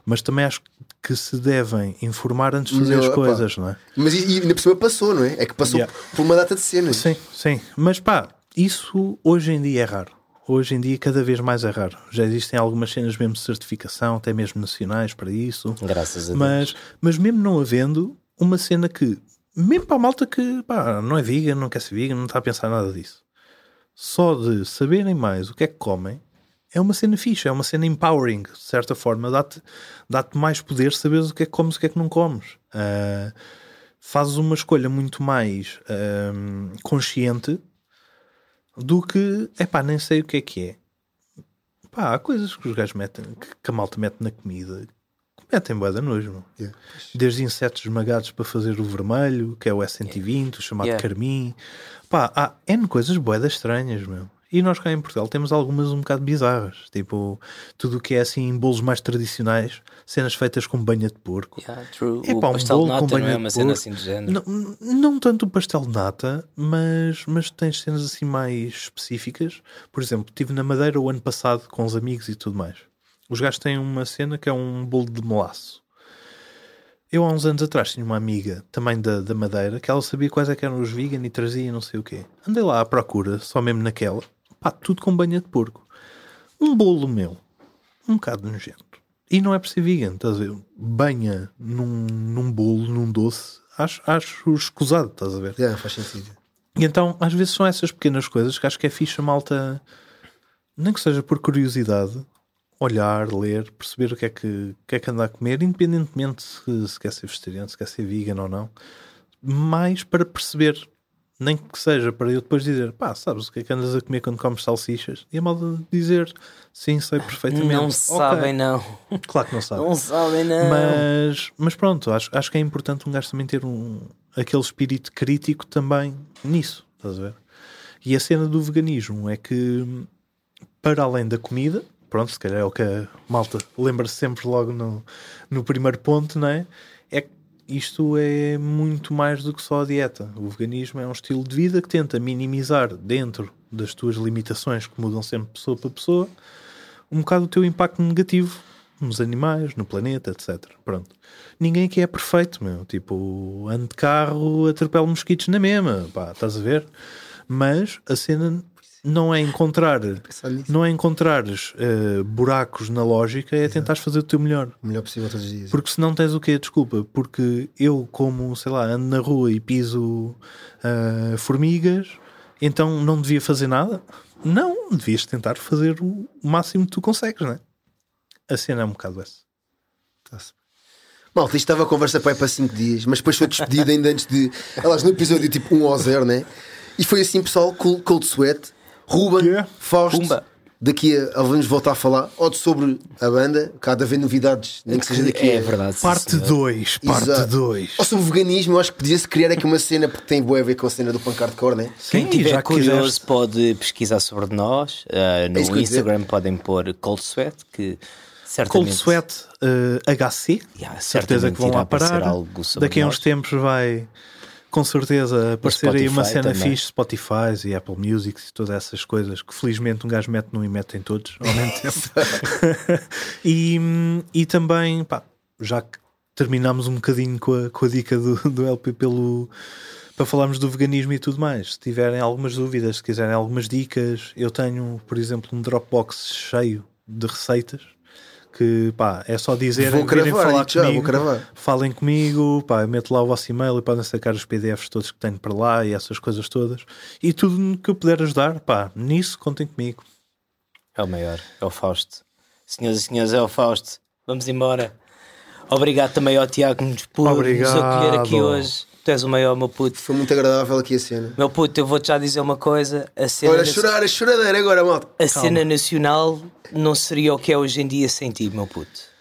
Mas também acho que se devem informar antes de fazer Não, as epá. coisas, não é? Mas e, e ainda por cima passou, não é? É que passou Yeah. por uma data de cenas. Sim, sim. Mas pá, isso hoje em dia é raro. Hoje em dia cada vez mais é raro. Já existem algumas cenas mesmo de certificação, até mesmo nacionais para isso. Graças a Deus. Mas, mas mesmo não havendo uma cena que, mesmo para a malta que pá, não é vegan, não quer ser vegan, não está a pensar nada disso. Só de saberem mais o que é que comem é uma cena fixa, é uma cena empowering, de certa forma. Dá-te dá mais poder saberes o que é que comes e o que é que não comes. Ah, fazes uma escolha muito mais ahm, consciente do que, é pá, nem sei o que é que é. Pá, há coisas que os gajos metem, que, a malta mete na comida, que metem boa de nojo, meu. Yeah. Desde insetos esmagados para fazer o vermelho, que é o S120, o chamado Yeah. carmim. Pá, há N coisas boedas estranhas, meu. E nós cá em Portugal temos algumas um bocado bizarras, tipo tudo o que é assim bolos mais tradicionais, cenas feitas com banha de porco. Yeah. Epá, o um pastel de bolo com nata não banha é de uma cena porco. assim do género. Não, não tanto o pastel de nata, mas, mas tens cenas assim mais específicas. Por exemplo, estive na Madeira o ano passado com os amigos e tudo mais. Os gajos têm uma cena que é um bolo de melaço. Eu há uns anos atrás tinha uma amiga também da, da Madeira que ela sabia quais é que eram os vegan e trazia não sei o quê. Andei lá à procura, só mesmo naquela. Pá, tudo com banha de porco. Um bolo meu, um bocado nojento. E não é por ser vegan, estás a ver? Banha num, num bolo, num doce, acho, acho escusado, estás a ver? Yeah, faz sentido. E então, às vezes são essas pequenas coisas que acho que é fixe a malta, nem que seja por curiosidade, olhar, ler, perceber o que é que, que, é que anda a comer, independentemente se, se quer ser vegetariano, se quer ser vegan ou não, mais para perceber, nem que seja para eu depois dizer, pá, sabes o que é que andas a comer quando comes salsichas? E a malta dizer, sim, sei perfeitamente. Não Ok. sabem, não. Claro que não sabem. Não sabem, não. Mas, mas pronto, acho, acho que é importante um gajo também ter um, aquele espírito crítico também nisso, estás a ver? E a cena do veganismo é que, para além da comida, pronto, se calhar é o que a malta lembra-se sempre logo no, no primeiro ponto, não é? Isto é muito mais do que só a dieta. O veganismo é um estilo de vida que tenta minimizar dentro das tuas limitações, que mudam sempre pessoa para pessoa, um bocado o teu impacto negativo nos animais, no planeta, etc. Pronto. Ninguém aqui é perfeito, meu. Tipo, ando de carro, atropelo mosquitos na mesma, pá, estás a ver? Mas a cena não é encontrar, não é encontrares eh, buracos na lógica, é tentares fazer o teu melhor. O melhor possível todos os dias. Porque se não tens o quê? Desculpa, porque eu, como, sei lá, ando na rua e piso ah, formigas, então não devia fazer nada? Não, devias tentar fazer o máximo que tu consegues, não é? A cena é um bocado essa. Tá-se. Malta, isto estava a conversa para aí para 5 dias, mas depois foi despedido ainda antes de. Aliás, no episódio tipo 1 ao 0, né? E foi assim, pessoal: Cold Sweat, Ruben, Yeah. Fausto. Pumba. Daqui a, vamos voltar a falar ou sobre a banda, cada vez novidades, nem que seja daqui É a. verdade. Parte senhor. 2, parte Exato. 2. Ou sobre veganismo, eu acho que podia-se criar aqui uma cena porque tem boa a ver com a cena do punk hardcore, né? Quem já que curioso quiseste. pode pesquisar sobre nós. Uh, no É. Instagram podem pôr Cold Sweat, que certamente. Cold Sweat eh, HC, Yeah, certeza que vão lá aparecer parar. algo sobre Daqui a uns nós. tempos vai com certeza aparecer aí uma cena também. fixe, Spotify e Apple Music e todas essas coisas que felizmente um gajo mete num e mete em todos ao mesmo tempo. e, e também, pá, já que terminámos um bocadinho com a, com a dica do, do LP pelo. Para falarmos do veganismo e tudo mais, se tiverem algumas dúvidas, se quiserem algumas dicas, eu tenho, por exemplo, um Dropbox cheio de receitas que pá, é só dizer Vou cravar, falar vou comigo, cravar. falem comigo, pá, eu meto lá o vosso e-mail e podem sacar os PDFs todos que tenho para lá e essas coisas todas. E tudo que eu puder ajudar, pá, nisso contem comigo. É o maior, é o Fausto. Senhoras e senhores, é o Fausto. Vamos embora. Obrigado também ao Tiago nos por nos Obrigado. acolher aqui hoje. Tu és o maior, meu puto. Foi muito agradável aqui a cena. Meu puto, eu vou-te já dizer uma coisa. A cena, Olha, a chorar, a choradeira agora, malta. a cena nacional não seria o que é hoje em dia sem ti, meu puto.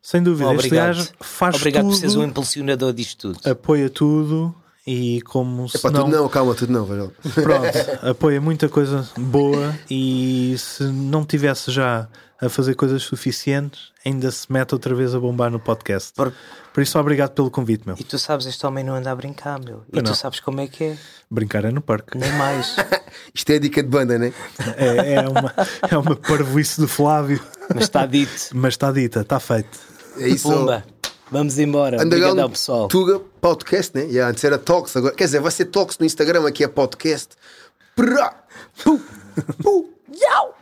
Sem dúvida, este Obrigado. gajo faz Obrigado por seres tudo, impulsionador disto tudo. apoia tudo e como se Pá, não, tudo não, calma, tudo não, velho. pronto, apoia muita coisa boa e se não tivesse já a fazer coisas suficientes, ainda se mete outra vez a bombar no podcast. Por- Por isso, obrigado pelo convite, meu. E tu sabes, este homem não anda a brincar, meu. E Pois tu não. sabes como é que é. Brincar é no parque. Nem mais. Isto é dica de banda, né? É, é uma, é uma parvoíce do Flávio, Mas está dito. mas está dita, está feito. É isso. Pumba. Vamos embora. Obrigado ao pessoal. Tuga Podcast, né? Yeah, antes era Talks, agora. Quer dizer, vai ser Talks no Instagram, aqui é podcast. Prá. Pu. Pu. Yau.